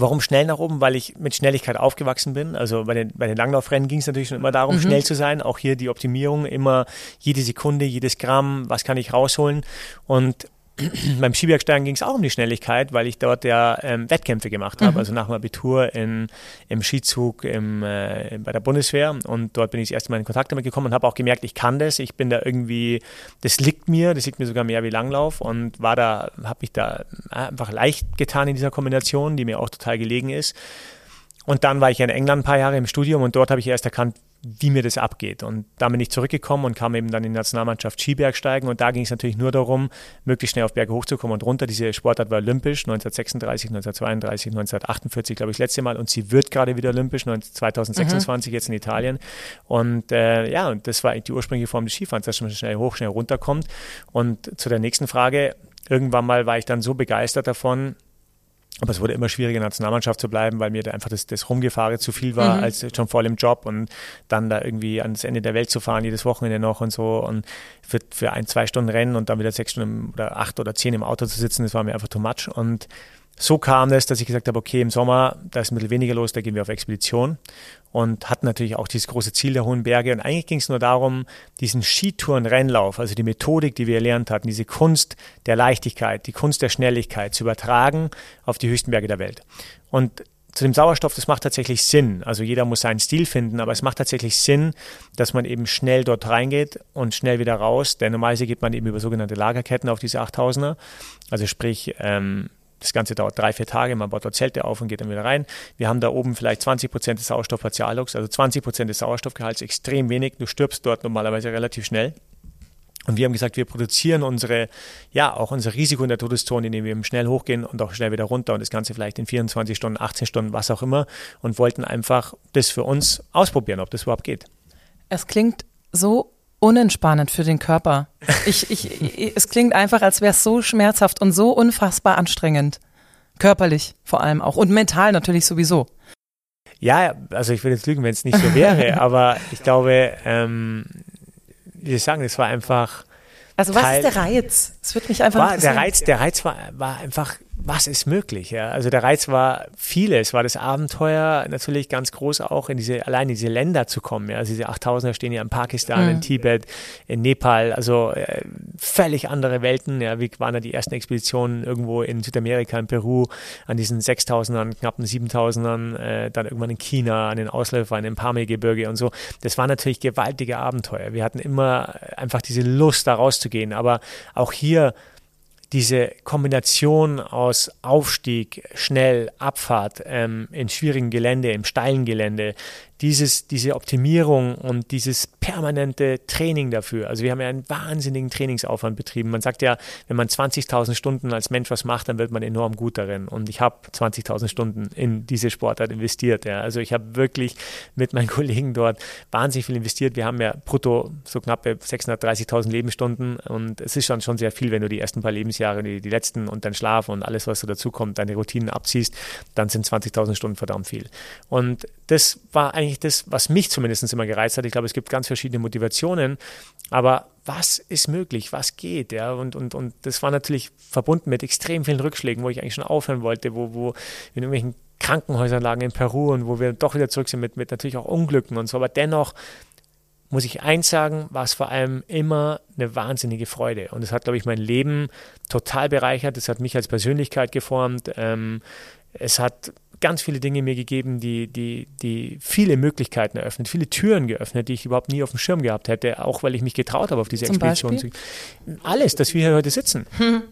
Warum schnell nach oben? Weil ich mit Schnelligkeit aufgewachsen bin. Also bei den, bei den Langlaufrennen ging es natürlich schon immer darum, mhm. schnell zu sein. Auch hier die Optimierung, immer jede Sekunde, jedes Gramm, was kann ich rausholen. Und beim Skibergsteigen ging es auch um die Schnelligkeit, weil ich dort ja ähm, Wettkämpfe gemacht habe, mhm. also nach dem Abitur in, im Skizug im, äh, bei der Bundeswehr und dort bin ich das erste Mal in Kontakt damit gekommen und habe auch gemerkt, ich kann das, ich bin da irgendwie, das liegt mir, das liegt mir sogar mehr wie Langlauf und war da, habe mich da einfach leicht getan in dieser Kombination, die mir auch total gelegen ist. Und dann war ich in England ein paar Jahre im Studium und dort habe ich erst erkannt, wie mir das abgeht. Und da bin ich zurückgekommen und kam eben dann in die Nationalmannschaft Skibergsteigen. Und da ging es natürlich nur darum, möglichst schnell auf Berge hochzukommen und runter. Diese Sportart war olympisch, 1936, 1932, 1948, glaube ich, das letzte Mal. Und sie wird gerade wieder olympisch, 2026 mhm. jetzt in Italien. Und äh, ja, und das war die ursprüngliche Form des Skifahrens, dass man schnell hoch, schnell runterkommt. Und zu der nächsten Frage, irgendwann mal war ich dann so begeistert davon, aber es wurde immer schwieriger, Nationalmannschaft zu bleiben, weil mir da einfach das, das Rumgefahren zu viel war, mhm. als schon vor allem Job und dann da irgendwie ans Ende der Welt zu fahren, jedes Wochenende noch und so und für, für ein, zwei Stunden Rennen und dann wieder sechs Stunden oder acht oder zehn im Auto zu sitzen, das war mir einfach too much und so kam es, dass ich gesagt habe, okay, im Sommer, da ist ein bisschen weniger los, da gehen wir auf Expedition und hatten natürlich auch dieses große Ziel der hohen Berge. Und eigentlich ging es nur darum, diesen Skitouren-Rennlauf, also die Methodik, die wir erlernt hatten, diese Kunst der Leichtigkeit, die Kunst der Schnelligkeit zu übertragen auf die höchsten Berge der Welt. Und zu dem Sauerstoff, das macht tatsächlich Sinn. Also jeder muss seinen Stil finden, aber es macht tatsächlich Sinn, dass man eben schnell dort reingeht und schnell wieder raus. Denn normalerweise geht man eben über sogenannte Lagerketten auf diese 8000er. Also sprich, ähm, das Ganze dauert drei, vier Tage, man baut dort Zelte auf und geht dann wieder rein. Wir haben da oben vielleicht 20 Prozent des Sauerstoffpartiallux, also 20 Prozent des Sauerstoffgehalts, extrem wenig. Du stirbst dort normalerweise relativ schnell. Und wir haben gesagt, wir produzieren unsere, ja, auch unser Risiko in der Todeszone, indem wir eben schnell hochgehen und auch schnell wieder runter und das Ganze vielleicht in 24 Stunden, 18 Stunden, was auch immer und wollten einfach das für uns ausprobieren, ob das überhaupt geht. Es klingt so unentspannend für den Körper. Ich, ich, es klingt einfach, als wäre es so schmerzhaft und so unfassbar anstrengend. Körperlich vor allem auch und mental natürlich sowieso. Ja, also ich würde jetzt lügen, wenn es nicht so wäre, aber ich glaube, ähm, wie ich sagen, es war einfach. Also was Teil, ist der Reiz? Es wird mich einfach war, Der Reiz, der Reiz war, war einfach was ist möglich? Ja? Also der Reiz war vieles, war das Abenteuer natürlich ganz groß auch in diese, allein in diese Länder zu kommen. Ja? Also diese 8000er stehen ja in Pakistan, mhm. in Tibet, in Nepal, also äh, völlig andere Welten. Ja? Wie waren da die ersten Expeditionen irgendwo in Südamerika, in Peru, an diesen 6000ern, knappen 7000ern, äh, dann irgendwann in China, an den Ausläufern im Pamir-Gebirge und so. Das war natürlich gewaltige Abenteuer. Wir hatten immer einfach diese Lust, da rauszugehen. Aber auch hier diese Kombination aus Aufstieg, schnell, Abfahrt ähm, in schwierigen Gelände, im steilen Gelände, dieses, diese Optimierung und dieses permanente Training dafür. Also wir haben ja einen wahnsinnigen Trainingsaufwand betrieben. Man sagt ja, wenn man 20.000 Stunden als Mensch was macht, dann wird man enorm gut darin. Und ich habe 20.000 Stunden in diese Sportart investiert. Ja. Also ich habe wirklich mit meinen Kollegen dort wahnsinnig viel investiert. Wir haben ja brutto so knappe 630.000 Lebensstunden und es ist schon, schon sehr viel, wenn du die ersten paar Lebensjahre, die, die letzten und dein Schlaf und alles, was so dazukommt, deine Routinen abziehst, dann sind 20.000 Stunden verdammt viel. Und das war eigentlich das, was mich zumindest immer gereizt hat. Ich glaube, es gibt ganz verschiedene Motivationen, aber was ist möglich, was geht, ja, und, und, und das war natürlich verbunden mit extrem vielen Rückschlägen, wo ich eigentlich schon aufhören wollte, wo, wo in irgendwelchen Krankenhäusern lagen in Peru und wo wir doch wieder zurück sind mit, mit natürlich auch Unglücken und so, aber dennoch muss ich eins sagen, war es vor allem immer eine wahnsinnige Freude. Und es hat, glaube ich, mein Leben total bereichert. Es hat mich als Persönlichkeit geformt. Ähm, es hat ganz viele Dinge mir gegeben, die, die, die viele Möglichkeiten eröffnet, viele Türen geöffnet, die ich überhaupt nie auf dem Schirm gehabt hätte, auch weil ich mich getraut habe auf diese Zum Expedition. Beispiel? Alles, dass wir hier heute sitzen. Hm.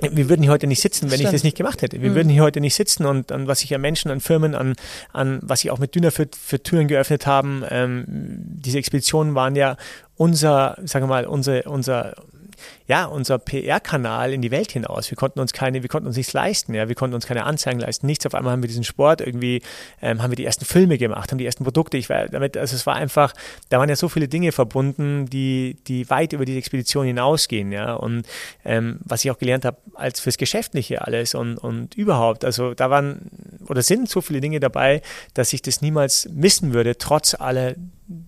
Wir würden hier heute nicht sitzen, wenn Stimmt. ich das nicht gemacht hätte. Wir hm. würden hier heute nicht sitzen und an was ich an Menschen, an Firmen, an, an was sie auch mit Dünner für, für Türen geöffnet haben. Ähm, diese Expeditionen waren ja unser, sagen wir mal, unser, unser ja, unser PR-Kanal in die Welt hinaus. Wir konnten uns keine, wir konnten uns nichts leisten, ja, wir konnten uns keine Anzeigen leisten, nichts. Auf einmal haben wir diesen Sport irgendwie, ähm, haben wir die ersten Filme gemacht, haben die ersten Produkte. Ich war damit, also es war einfach, da waren ja so viele Dinge verbunden, die, die weit über die Expedition hinausgehen, ja. Und ähm, was ich auch gelernt habe, als fürs Geschäftliche alles und, und überhaupt, also da waren oder sind so viele Dinge dabei, dass ich das niemals missen würde, trotz aller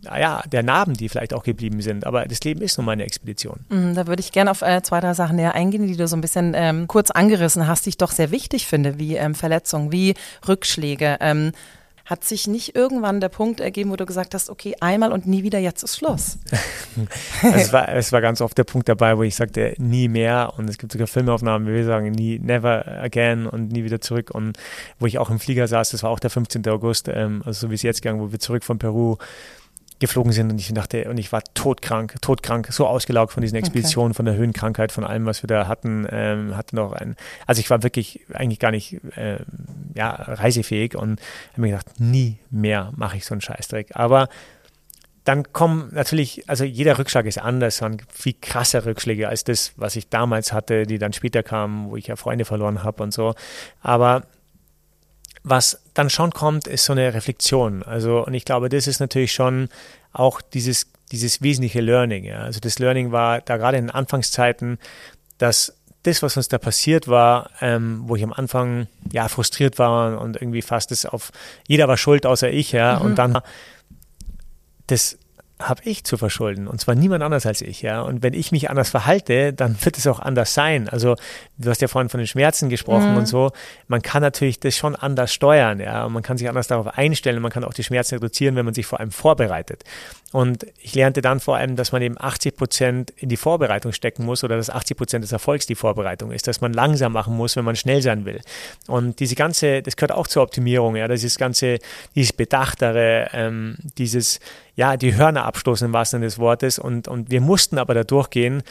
ja, der Narben, die vielleicht auch geblieben sind. Aber das Leben ist nun mal eine Expedition. Mhm, da würde ich gerne auf äh, zwei, drei Sachen näher eingehen, die du so ein bisschen ähm, kurz angerissen hast, die ich doch sehr wichtig finde, wie ähm, Verletzungen, wie Rückschläge. Ähm, hat sich nicht irgendwann der Punkt ergeben, wo du gesagt hast, okay, einmal und nie wieder, jetzt ist Schluss? also es, war, es war ganz oft der Punkt dabei, wo ich sagte, nie mehr. Und es gibt sogar Filmaufnahmen, wie wir sagen, nie, never again und nie wieder zurück. Und wo ich auch im Flieger saß, das war auch der 15. August, ähm, also so wie es jetzt gegangen, wo wir zurück von Peru geflogen sind und ich dachte, und ich war todkrank, todkrank, so ausgelaugt von diesen Expeditionen, okay. von der Höhenkrankheit, von allem, was wir da hatten, ähm, hatte noch ein, also ich war wirklich eigentlich gar nicht, äh, ja, reisefähig und habe mir gedacht, nie mehr mache ich so einen Scheißdreck. Aber dann kommen natürlich, also jeder Rückschlag ist anders, waren viel krasser Rückschläge als das, was ich damals hatte, die dann später kamen, wo ich ja Freunde verloren habe und so. Aber was dann schon kommt, ist so eine Reflexion. Also, und ich glaube, das ist natürlich schon auch dieses, dieses wesentliche Learning. Ja. Also das Learning war da gerade in den Anfangszeiten, dass das, was uns da passiert war, ähm, wo ich am Anfang ja frustriert war und irgendwie fast das auf jeder war schuld außer ich, ja, mhm. und dann das habe ich zu verschulden und zwar niemand anders als ich, ja. Und wenn ich mich anders verhalte, dann wird es auch anders sein. Also du hast ja vorhin von den Schmerzen gesprochen mhm. und so. Man kann natürlich das schon anders steuern, ja. Und man kann sich anders darauf einstellen. Man kann auch die Schmerzen reduzieren, wenn man sich vor allem vorbereitet. Und ich lernte dann vor allem, dass man eben 80 Prozent in die Vorbereitung stecken muss oder dass 80 Prozent des Erfolgs die Vorbereitung ist, dass man langsam machen muss, wenn man schnell sein will. Und diese ganze, das gehört auch zur Optimierung, ja. Das ist ganze, dieses Bedachtere, ähm, dieses ja, die Hörner abstoßen im wahrsten Sinne des Wortes. Und, und wir mussten aber da durchgehen,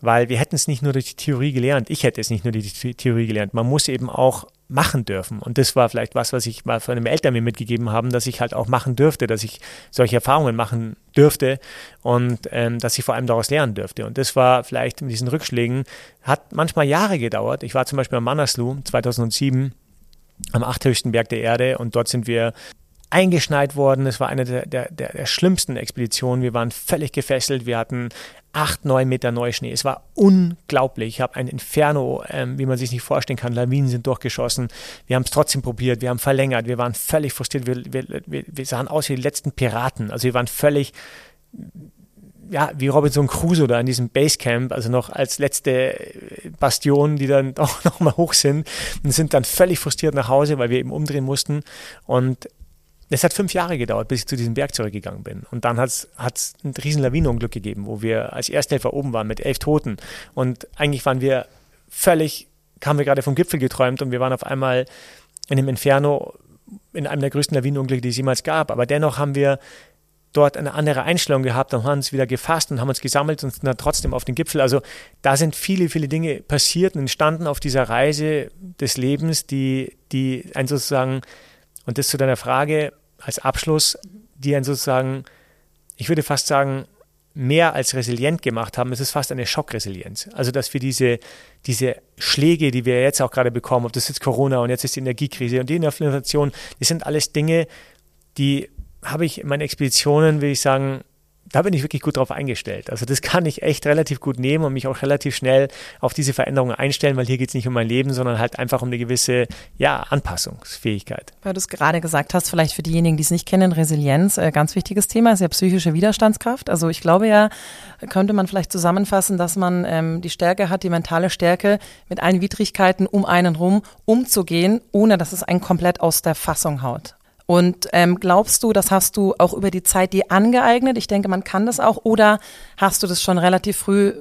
weil wir hätten es nicht nur durch die Theorie gelernt. Ich hätte es nicht nur durch die Theorie gelernt. Man muss eben auch machen dürfen. Und das war vielleicht was, was ich mal von einem Eltern mir mitgegeben haben, dass ich halt auch machen dürfte, dass ich solche Erfahrungen machen dürfte und ähm, dass ich vor allem daraus lernen dürfte. Und das war vielleicht mit diesen Rückschlägen, hat manchmal Jahre gedauert. Ich war zum Beispiel am Manaslu 2007 am achthöchsten Berg der Erde und dort sind wir eingeschneit worden. Es war eine der, der, der, schlimmsten Expeditionen. Wir waren völlig gefesselt. Wir hatten acht, neun Meter Neuschnee. Es war unglaublich. Ich habe ein Inferno, ähm, wie man sich nicht vorstellen kann. Lawinen sind durchgeschossen. Wir haben es trotzdem probiert. Wir haben verlängert. Wir waren völlig frustriert. Wir, wir, wir, wir sahen aus wie die letzten Piraten. Also wir waren völlig ja, wie Robinson Crusoe da in diesem Basecamp, also noch als letzte Bastion, die dann auch nochmal hoch sind und sind dann völlig frustriert nach Hause, weil wir eben umdrehen mussten. Und es hat fünf Jahre gedauert, bis ich zu diesem Berg zurückgegangen bin. Und dann hat es ein riesen Lawinenunglück gegeben, wo wir als Ersthelfer oben waren mit elf Toten. Und eigentlich waren wir völlig, kamen wir gerade vom Gipfel geträumt und wir waren auf einmal in dem Inferno in einem der größten Lawinenunglücke, die es jemals gab. Aber dennoch haben wir dort eine andere Einstellung gehabt und haben uns wieder gefasst und haben uns gesammelt und sind dann trotzdem auf den Gipfel. Also da sind viele, viele Dinge passiert und entstanden auf dieser Reise des Lebens, die, die ein sozusagen und das zu deiner Frage als Abschluss, die einen sozusagen, ich würde fast sagen, mehr als resilient gemacht haben, es ist fast eine Schockresilienz. Also, dass wir diese, diese Schläge, die wir jetzt auch gerade bekommen, ob das jetzt Corona und jetzt ist die Energiekrise und die Inflation, das sind alles Dinge, die habe ich in meinen Expeditionen, will ich sagen, da bin ich wirklich gut drauf eingestellt. Also das kann ich echt relativ gut nehmen und mich auch relativ schnell auf diese Veränderungen einstellen, weil hier geht es nicht um mein Leben, sondern halt einfach um eine gewisse ja, Anpassungsfähigkeit. Weil du es gerade gesagt hast, vielleicht für diejenigen, die es nicht kennen, Resilienz, äh, ganz wichtiges Thema, ist ja psychische Widerstandskraft. Also ich glaube ja, könnte man vielleicht zusammenfassen, dass man ähm, die Stärke hat, die mentale Stärke, mit allen Widrigkeiten um einen rum umzugehen, ohne dass es einen komplett aus der Fassung haut. Und ähm, glaubst du, das hast du auch über die Zeit dir angeeignet? Ich denke, man kann das auch. Oder hast du das schon relativ früh äh,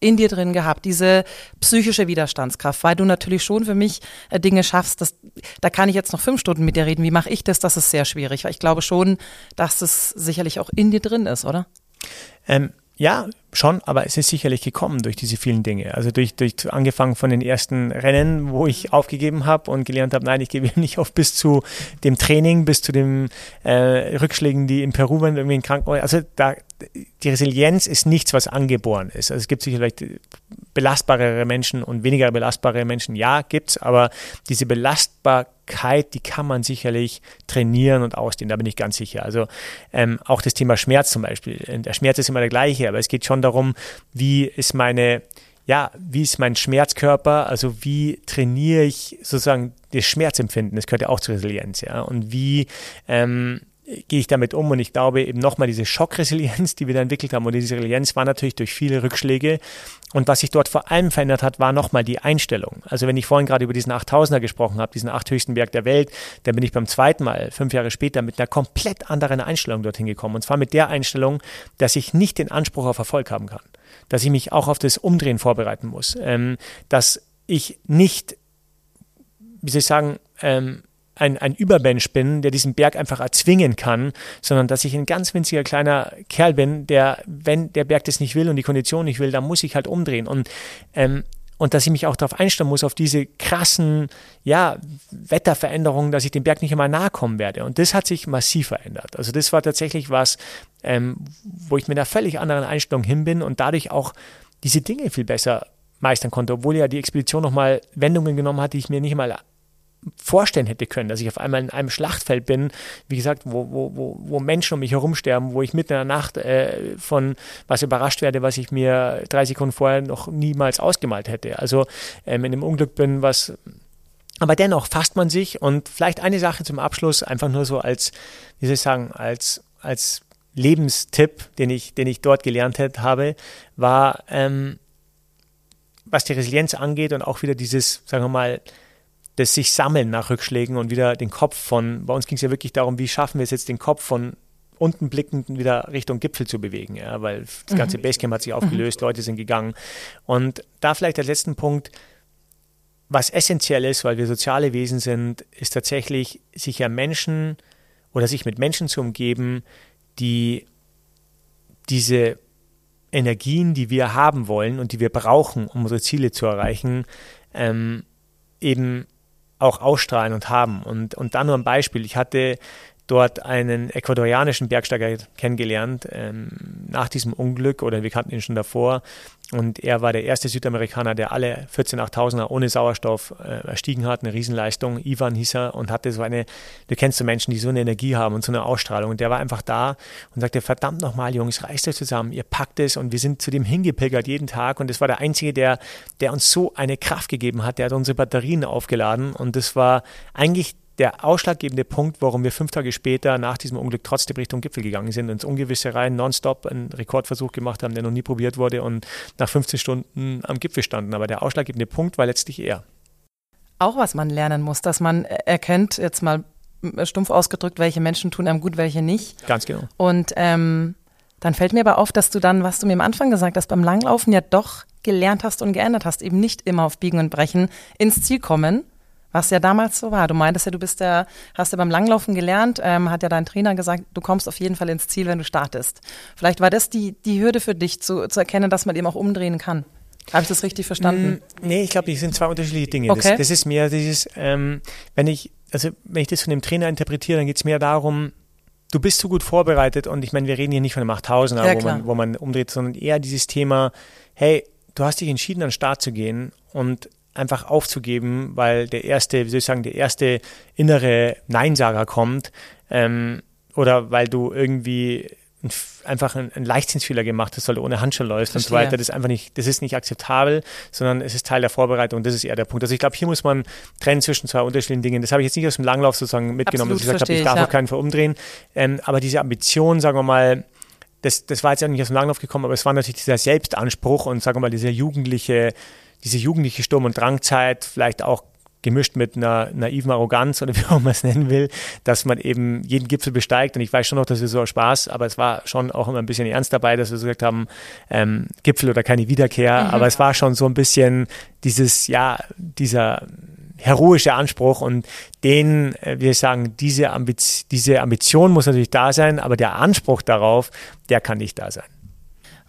in dir drin gehabt, diese psychische Widerstandskraft, weil du natürlich schon für mich äh, Dinge schaffst, das, da kann ich jetzt noch fünf Stunden mit dir reden. Wie mache ich das? Das ist sehr schwierig, weil ich glaube schon, dass es sicherlich auch in dir drin ist, oder? Ähm, ja, schon, aber es ist sicherlich gekommen durch diese vielen Dinge. Also durch, durch angefangen von den ersten Rennen, wo ich aufgegeben habe und gelernt habe, nein, ich gebe nicht auf, bis zu dem Training, bis zu den äh, Rückschlägen, die in Peru waren, irgendwie in Krankenhäusern. Also da, die Resilienz ist nichts, was angeboren ist. Also es gibt sicherlich belastbarere Menschen und weniger belastbare Menschen. Ja, gibt's, aber diese Belastbarkeit, die kann man sicherlich trainieren und ausdehnen. Da bin ich ganz sicher. Also ähm, auch das Thema Schmerz zum Beispiel. Der Schmerz ist immer der gleiche, aber es geht schon darum, wie ist meine ja, wie ist mein Schmerzkörper, also wie trainiere ich sozusagen das Schmerzempfinden, das gehört ja auch zur Resilienz, ja, und wie ähm, gehe ich damit um und ich glaube eben nochmal diese Schockresilienz, die wir da entwickelt haben. Und diese Resilienz war natürlich durch viele Rückschläge. Und was sich dort vor allem verändert hat, war nochmal die Einstellung. Also wenn ich vorhin gerade über diesen 8000er gesprochen habe, diesen achthöchsten Berg der Welt, dann bin ich beim zweiten Mal, fünf Jahre später, mit einer komplett anderen Einstellung dorthin gekommen. Und zwar mit der Einstellung, dass ich nicht den Anspruch auf Erfolg haben kann, dass ich mich auch auf das Umdrehen vorbereiten muss, ähm, dass ich nicht, wie soll ich sagen, ähm, ein, ein Übermensch bin, der diesen Berg einfach erzwingen kann, sondern dass ich ein ganz winziger kleiner Kerl bin, der, wenn der Berg das nicht will und die Kondition nicht will, dann muss ich halt umdrehen. Und ähm, und dass ich mich auch darauf einstellen muss, auf diese krassen ja, Wetterveränderungen, dass ich dem Berg nicht immer nahe kommen werde. Und das hat sich massiv verändert. Also das war tatsächlich was, ähm, wo ich mit einer völlig anderen Einstellung hin bin und dadurch auch diese Dinge viel besser meistern konnte, obwohl ja die Expedition nochmal Wendungen genommen hat, die ich mir nicht mal vorstellen hätte können, dass ich auf einmal in einem Schlachtfeld bin, wie gesagt, wo, wo, wo, wo Menschen um mich herum sterben, wo ich mitten in der Nacht äh, von was überrascht werde, was ich mir drei Sekunden vorher noch niemals ausgemalt hätte. Also ähm, in einem Unglück bin, was aber dennoch fasst man sich und vielleicht eine Sache zum Abschluss, einfach nur so als, wie soll ich sagen, als, als Lebenstipp, den ich, den ich dort gelernt habe, war, ähm, was die Resilienz angeht und auch wieder dieses, sagen wir mal, das sich sammeln nach Rückschlägen und wieder den Kopf von, bei uns ging es ja wirklich darum, wie schaffen wir es jetzt, den Kopf von unten blickend wieder Richtung Gipfel zu bewegen, ja, weil das ganze mhm. Basecamp hat sich aufgelöst, mhm. Leute sind gegangen. Und da vielleicht der letzte Punkt, was essentiell ist, weil wir soziale Wesen sind, ist tatsächlich, sich ja Menschen oder sich mit Menschen zu umgeben, die diese Energien, die wir haben wollen und die wir brauchen, um unsere Ziele zu erreichen, ähm, eben auch ausstrahlen und haben. Und, und dann nur ein Beispiel. Ich hatte dort einen ecuadorianischen Bergsteiger kennengelernt ähm, nach diesem Unglück oder wir kannten ihn schon davor. Und er war der erste Südamerikaner, der alle 14 8000er ohne Sauerstoff äh, erstiegen hat, eine Riesenleistung. Ivan hieß er und hatte so eine, du kennst so Menschen, die so eine Energie haben und so eine Ausstrahlung. Und der war einfach da und sagte, verdammt nochmal Jungs, reißt euch zusammen, ihr packt es. Und wir sind zu dem hingepilgert jeden Tag. Und das war der Einzige, der, der uns so eine Kraft gegeben hat, der hat unsere Batterien aufgeladen. Und das war eigentlich der ausschlaggebende Punkt, warum wir fünf Tage später nach diesem Unglück trotzdem Richtung Gipfel gegangen sind, ins Ungewisse rein, nonstop einen Rekordversuch gemacht haben, der noch nie probiert wurde und nach 15 Stunden am Gipfel standen. Aber der ausschlaggebende Punkt war letztlich er. Auch was man lernen muss, dass man erkennt, jetzt mal stumpf ausgedrückt, welche Menschen tun einem gut, welche nicht. Ganz genau. Und ähm, dann fällt mir aber auf, dass du dann, was du mir am Anfang gesagt hast, beim Langlaufen ja doch gelernt hast und geändert hast, eben nicht immer auf Biegen und Brechen ins Ziel kommen, was ja damals so war. Du meintest ja, du bist ja, hast ja beim Langlaufen gelernt, ähm, hat ja dein Trainer gesagt, du kommst auf jeden Fall ins Ziel, wenn du startest. Vielleicht war das die, die Hürde für dich, zu, zu erkennen, dass man eben auch umdrehen kann. Habe ich das richtig verstanden? Mm, nee, ich glaube, die sind zwei unterschiedliche Dinge. Okay. Das, das ist mehr dieses, ähm, wenn ich, also wenn ich das von dem Trainer interpretiere, dann geht es mehr darum, du bist zu gut vorbereitet und ich meine, wir reden hier nicht von einem 8000er, Ja, wo, man, wo man umdreht, sondern eher dieses Thema, hey, du hast dich entschieden, an den Start zu gehen und einfach aufzugeben, weil der erste, wie soll ich sagen, der erste innere Neinsager kommt ähm, oder weil du irgendwie ein, einfach einen, einen Leichtsinnsfehler gemacht hast, weil du ohne Handschuhe läufst und so weiter. Das ist einfach nicht, das ist nicht akzeptabel, sondern es ist Teil der Vorbereitung. Das ist eher der Punkt. Also ich glaube, hier muss man trennen zwischen zwei unterschiedlichen Dingen. Das habe ich jetzt nicht aus dem Langlauf sozusagen mitgenommen, Absolut, dass ich gesagt habe, ich, darf ja. auf keinen Fall umdrehen. Ähm, aber diese Ambition, sagen wir mal, das, das war jetzt ja nicht aus dem Langlauf gekommen, aber es war natürlich dieser Selbstanspruch und sagen wir mal, dieser jugendliche, diese jugendliche Sturm- und Drangzeit, vielleicht auch gemischt mit einer naiven Arroganz oder wie auch man es nennen will, dass man eben jeden Gipfel besteigt. Und ich weiß schon noch, dass wir so Spaß, aber es war schon auch immer ein bisschen ernst dabei, dass wir so gesagt haben, ähm, Gipfel oder keine Wiederkehr. Aber es war schon so ein bisschen dieses, ja, dieser heroische Anspruch und den, äh, wir sagen, diese, Ambiz diese Ambition muss natürlich da sein, aber der Anspruch darauf, der kann nicht da sein.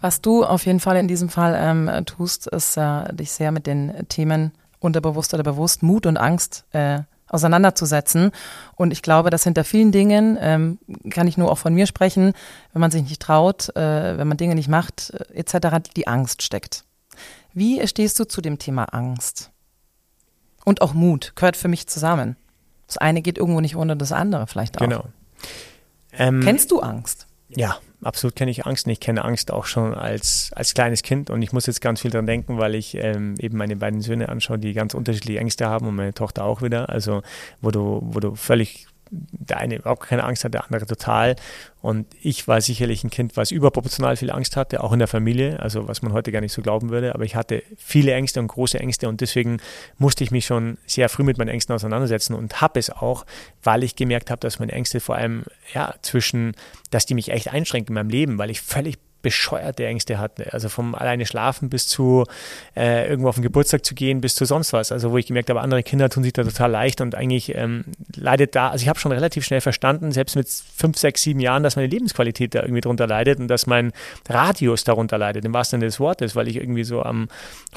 Was du auf jeden Fall in diesem Fall ähm, tust, ist äh, dich sehr mit den Themen unterbewusst oder bewusst Mut und Angst äh, auseinanderzusetzen. Und ich glaube, dass hinter vielen Dingen, ähm, kann ich nur auch von mir sprechen, wenn man sich nicht traut, äh, wenn man Dinge nicht macht, äh, etc., die Angst steckt. Wie stehst du zu dem Thema Angst? Und auch Mut gehört für mich zusammen. Das eine geht irgendwo nicht ohne das andere vielleicht auch. Genau. Ähm, Kennst du Angst? Ja, absolut kenne ich Angst. Und ich kenne Angst auch schon als, als kleines Kind. Und ich muss jetzt ganz viel dran denken, weil ich ähm, eben meine beiden Söhne anschaue, die ganz unterschiedliche Ängste haben und meine Tochter auch wieder. Also, wo du, wo du völlig der eine überhaupt keine Angst hat, der andere total. Und ich war sicherlich ein Kind, was überproportional viel Angst hatte, auch in der Familie, also was man heute gar nicht so glauben würde. Aber ich hatte viele Ängste und große Ängste und deswegen musste ich mich schon sehr früh mit meinen Ängsten auseinandersetzen und habe es auch, weil ich gemerkt habe, dass meine Ängste vor allem ja zwischen, dass die mich echt einschränken in meinem Leben, weil ich völlig bescheuerte Ängste hatte. Also vom alleine schlafen bis zu äh, irgendwo auf den Geburtstag zu gehen, bis zu sonst was. Also wo ich gemerkt habe, andere Kinder tun sich da total leicht und eigentlich ähm, leidet da, also ich habe schon relativ schnell verstanden, selbst mit fünf, sechs, sieben Jahren, dass meine Lebensqualität da irgendwie drunter leidet und dass mein Radius darunter leidet, im wahrsten Sinne des Wortes, weil ich irgendwie so am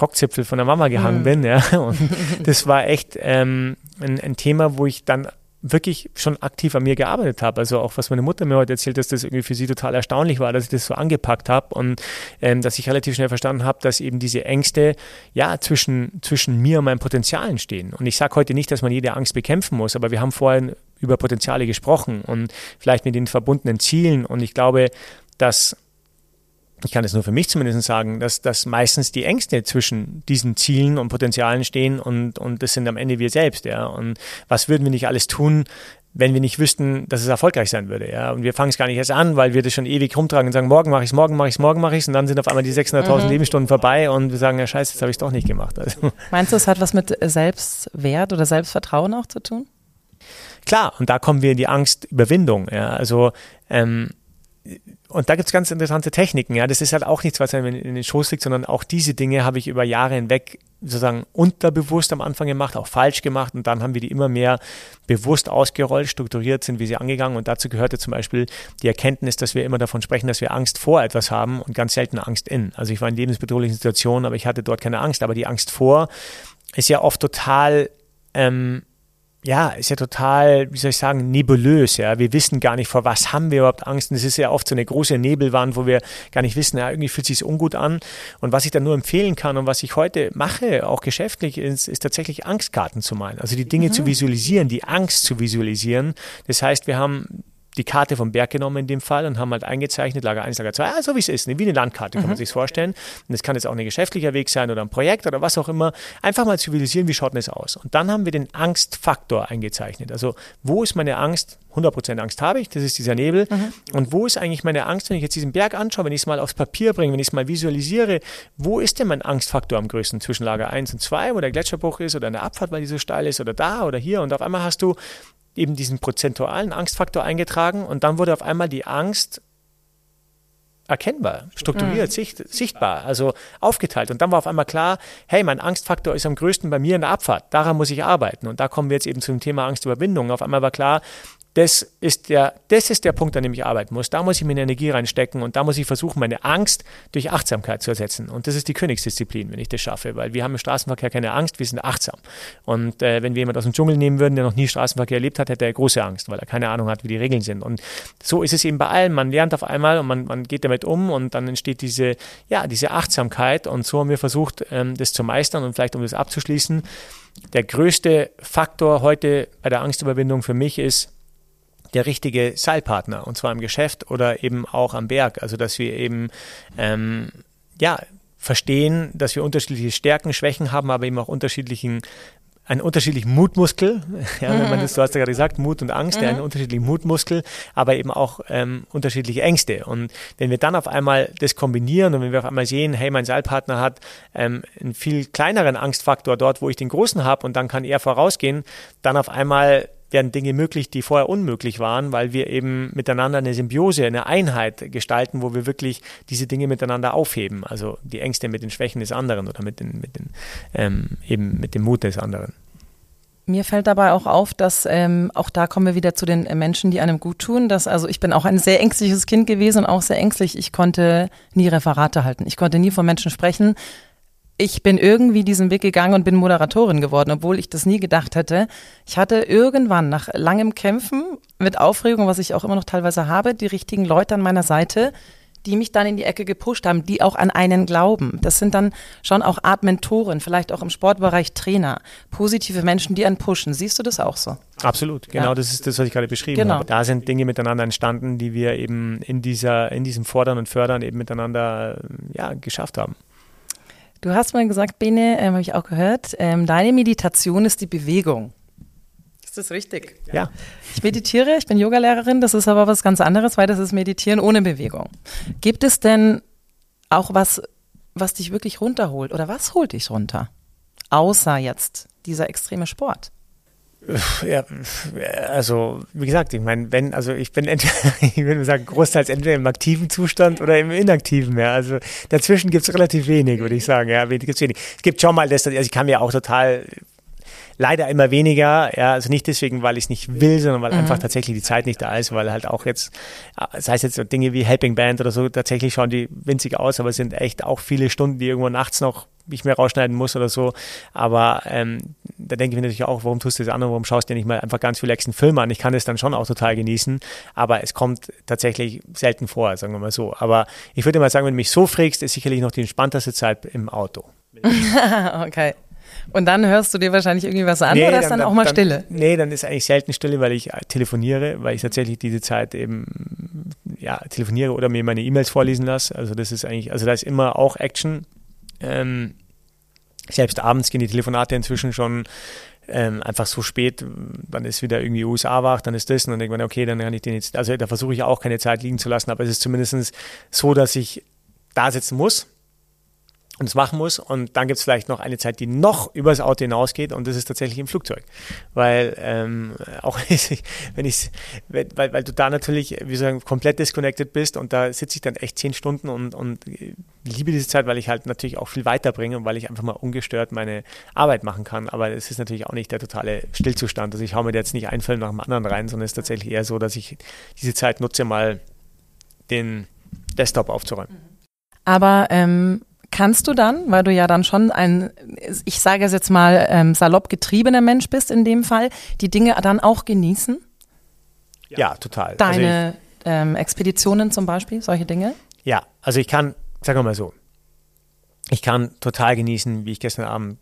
Rockzipfel von der Mama gehangen bin. Ja. Und das war echt ähm, ein, ein Thema, wo ich dann wirklich schon aktiv an mir gearbeitet habe. Also auch was meine Mutter mir heute erzählt, dass das irgendwie für sie total erstaunlich war, dass ich das so angepackt habe und ähm, dass ich relativ schnell verstanden habe, dass eben diese Ängste ja zwischen, zwischen mir und meinen Potenzialen stehen. Und ich sage heute nicht, dass man jede Angst bekämpfen muss, aber wir haben vorhin über Potenziale gesprochen und vielleicht mit den verbundenen Zielen. Und ich glaube, dass ich kann es nur für mich zumindest sagen, dass, dass meistens die Ängste zwischen diesen Zielen und Potenzialen stehen und, und das sind am Ende wir selbst, ja. Und was würden wir nicht alles tun, wenn wir nicht wüssten, dass es erfolgreich sein würde, ja. Und wir fangen es gar nicht erst an, weil wir das schon ewig rumtragen und sagen, morgen mache ich es, morgen mache ich es, morgen mache ich es und dann sind auf einmal die 600.000 Lebensstunden vorbei und wir sagen, ja scheiße, das habe ich doch nicht gemacht. Also, Meinst du, es hat was mit Selbstwert oder Selbstvertrauen auch zu tun? Klar, und da kommen wir in die Angstüberwindung, ja. Also, ähm, und da gibt es ganz interessante Techniken. Ja, das ist halt auch nichts, was einem in den Schoß liegt, sondern auch diese Dinge habe ich über Jahre hinweg sozusagen unterbewusst am Anfang gemacht, auch falsch gemacht und dann haben wir die immer mehr bewusst ausgerollt, strukturiert sind wir sie angegangen und dazu gehörte zum Beispiel die Erkenntnis, dass wir immer davon sprechen, dass wir Angst vor etwas haben und ganz selten Angst in. Also ich war in lebensbedrohlichen Situationen, aber ich hatte dort keine Angst, aber die Angst vor ist ja oft total ähm, ja, ist ja total, wie soll ich sagen, nebulös, ja. Wir wissen gar nicht, vor was haben wir überhaupt Angst. Und es ist ja oft so eine große Nebelwand, wo wir gar nicht wissen, ja, irgendwie fühlt sich ungut an. Und was ich dann nur empfehlen kann und was ich heute mache, auch geschäftlich, ist, ist tatsächlich Angstkarten zu malen. Also die Dinge zu visualisieren, die Angst zu visualisieren. Das heißt, wir haben die Karte vom Berg genommen in dem Fall und haben halt eingezeichnet, Lager 1, Lager 2, ah, so wie es ist, ne, wie eine Landkarte, kann man sich vorstellen. Und das kann jetzt auch ein geschäftlicher Weg sein oder ein Projekt oder was auch immer. Einfach mal zu visualisieren, wie schaut denn das aus? Und dann haben wir den Angstfaktor eingezeichnet. Also, wo ist meine Angst? 100% Angst habe ich, das ist dieser Nebel. Und wo ist eigentlich meine Angst, wenn ich jetzt diesen Berg anschaue, wenn ich es mal aufs Papier bringe, wenn ich es mal visualisiere, wo ist denn mein Angstfaktor am größten? Zwischen Lager 1 und 2, wo der Gletscherbruch ist oder eine Abfahrt, weil die so steil ist oder da oder hier. Und auf einmal hast du eben diesen prozentualen Angstfaktor eingetragen und dann wurde auf einmal die Angst erkennbar, strukturiert, sicht, sichtbar, also aufgeteilt. Und dann war auf einmal klar, hey, mein Angstfaktor ist am größten bei mir in der Abfahrt. Daran muss ich arbeiten. Und da kommen wir jetzt eben zum Thema Angstüberwindung. Auf einmal war klar, das ist, der, das ist der Punkt, an dem ich arbeiten muss. Da muss ich meine Energie reinstecken und da muss ich versuchen, meine Angst durch Achtsamkeit zu ersetzen. Und das ist die Königsdisziplin, wenn ich das schaffe, weil wir haben im Straßenverkehr keine Angst, wir sind achtsam. Und äh, wenn wir jemanden aus dem Dschungel nehmen würden, der noch nie Straßenverkehr erlebt hat, hätte er große Angst, weil er keine Ahnung hat, wie die Regeln sind. Und so ist es eben bei allem. Man lernt auf einmal und man, man geht damit um und dann entsteht diese, ja, diese Achtsamkeit. Und so haben wir versucht, ähm, das zu meistern und vielleicht, um das abzuschließen, der größte Faktor heute bei der Angstüberwindung für mich ist, der richtige Seilpartner und zwar im Geschäft oder eben auch am Berg. Also dass wir eben ähm, ja verstehen, dass wir unterschiedliche Stärken, Schwächen haben, aber eben auch unterschiedlichen einen unterschiedlichen Mutmuskel, ja, wenn man das, du hast ja gerade gesagt, Mut und Angst, mhm. ja, einen unterschiedlichen Mutmuskel, aber eben auch ähm, unterschiedliche Ängste. Und wenn wir dann auf einmal das kombinieren und wenn wir auf einmal sehen, hey, mein Seilpartner hat ähm, einen viel kleineren Angstfaktor dort, wo ich den großen habe und dann kann er vorausgehen, dann auf einmal werden Dinge möglich, die vorher unmöglich waren, weil wir eben miteinander eine Symbiose, eine Einheit gestalten, wo wir wirklich diese Dinge miteinander aufheben. Also die Ängste mit den Schwächen des anderen oder mit, den, mit, den, ähm, eben mit dem Mut des anderen. Mir fällt dabei auch auf, dass ähm, auch da kommen wir wieder zu den Menschen, die einem gut tun. Dass, also ich bin auch ein sehr ängstliches Kind gewesen und auch sehr ängstlich. Ich konnte nie Referate halten. Ich konnte nie von Menschen sprechen ich bin irgendwie diesen Weg gegangen und bin Moderatorin geworden, obwohl ich das nie gedacht hätte. Ich hatte irgendwann nach langem Kämpfen mit Aufregung, was ich auch immer noch teilweise habe, die richtigen Leute an meiner Seite, die mich dann in die Ecke gepusht haben, die auch an einen glauben. Das sind dann schon auch Art Mentoren, vielleicht auch im Sportbereich Trainer, positive Menschen, die einen pushen. Siehst du das auch so? Absolut, genau ja. das ist das, was ich gerade beschrieben genau. habe. Da sind Dinge miteinander entstanden, die wir eben in dieser, in diesem Fordern und Fördern eben miteinander ja, geschafft haben. Du hast mal gesagt, Bene, ähm, habe ich auch gehört, ähm, deine Meditation ist die Bewegung. Ist das richtig? Ja. Ich meditiere, ich bin Yogalehrerin, das ist aber was ganz anderes, weil das ist Meditieren ohne Bewegung. Gibt es denn auch was, was dich wirklich runterholt oder was holt dich runter? Außer jetzt dieser extreme Sport. Ja, also wie gesagt, ich meine, wenn, also ich bin entweder, ich würde sagen, großteils entweder im aktiven Zustand oder im inaktiven, ja. Also dazwischen gibt es relativ wenig, würde ich sagen, ja, gibt's wenig. Es gibt schon mal das, also ich kann mir auch total leider immer weniger, ja, also nicht deswegen, weil ich es nicht will, sondern weil mhm. einfach tatsächlich die Zeit nicht da ist, weil halt auch jetzt, das heißt jetzt so Dinge wie Helping Band oder so, tatsächlich schauen die winzig aus, aber es sind echt auch viele Stunden, die irgendwo nachts noch ich mehr rausschneiden muss oder so. Aber ähm, da denke ich mir natürlich auch, warum tust du das an und warum schaust du dir nicht mal einfach ganz viel einen Film an? Ich kann es dann schon auch total genießen, aber es kommt tatsächlich selten vor, sagen wir mal so. Aber ich würde mal sagen, wenn du mich so fragst, ist sicherlich noch die entspannteste Zeit im Auto. okay. Und dann hörst du dir wahrscheinlich irgendwie was an nee, oder ist dann, dann auch mal dann, Stille? Nee, dann ist eigentlich selten Stille, weil ich telefoniere, weil ich tatsächlich diese Zeit eben ja, telefoniere oder mir meine E-Mails vorlesen lasse. Also das ist eigentlich, also da ist immer auch Action ähm, selbst abends gehen die Telefonate inzwischen schon ähm, einfach so spät, dann ist wieder irgendwie USA wach, dann ist das und dann denkt man, okay, dann kann ich den jetzt, also da versuche ich auch keine Zeit liegen zu lassen, aber es ist zumindest so, dass ich da sitzen muss und es machen muss. Und dann gibt es vielleicht noch eine Zeit, die noch über das Auto hinausgeht und das ist tatsächlich im Flugzeug. Weil ähm, auch wenn ich weil, weil du da natürlich, wie sagen, komplett disconnected bist und da sitze ich dann echt zehn Stunden und, und liebe diese Zeit, weil ich halt natürlich auch viel weiterbringe und weil ich einfach mal ungestört meine Arbeit machen kann. Aber es ist natürlich auch nicht der totale Stillzustand. Also ich haue mir jetzt nicht einen Film nach dem anderen rein, sondern es ist tatsächlich eher so, dass ich diese Zeit nutze, mal den Desktop aufzuräumen. Aber ähm kannst du dann, weil du ja dann schon ein, ich sage es jetzt mal, ähm, salopp getriebener Mensch bist in dem Fall, die Dinge dann auch genießen? Ja, total. Deine also ich, ähm, Expeditionen zum Beispiel, solche Dinge? Ja, also ich kann, sagen wir mal so, ich kann total genießen, wie ich gestern Abend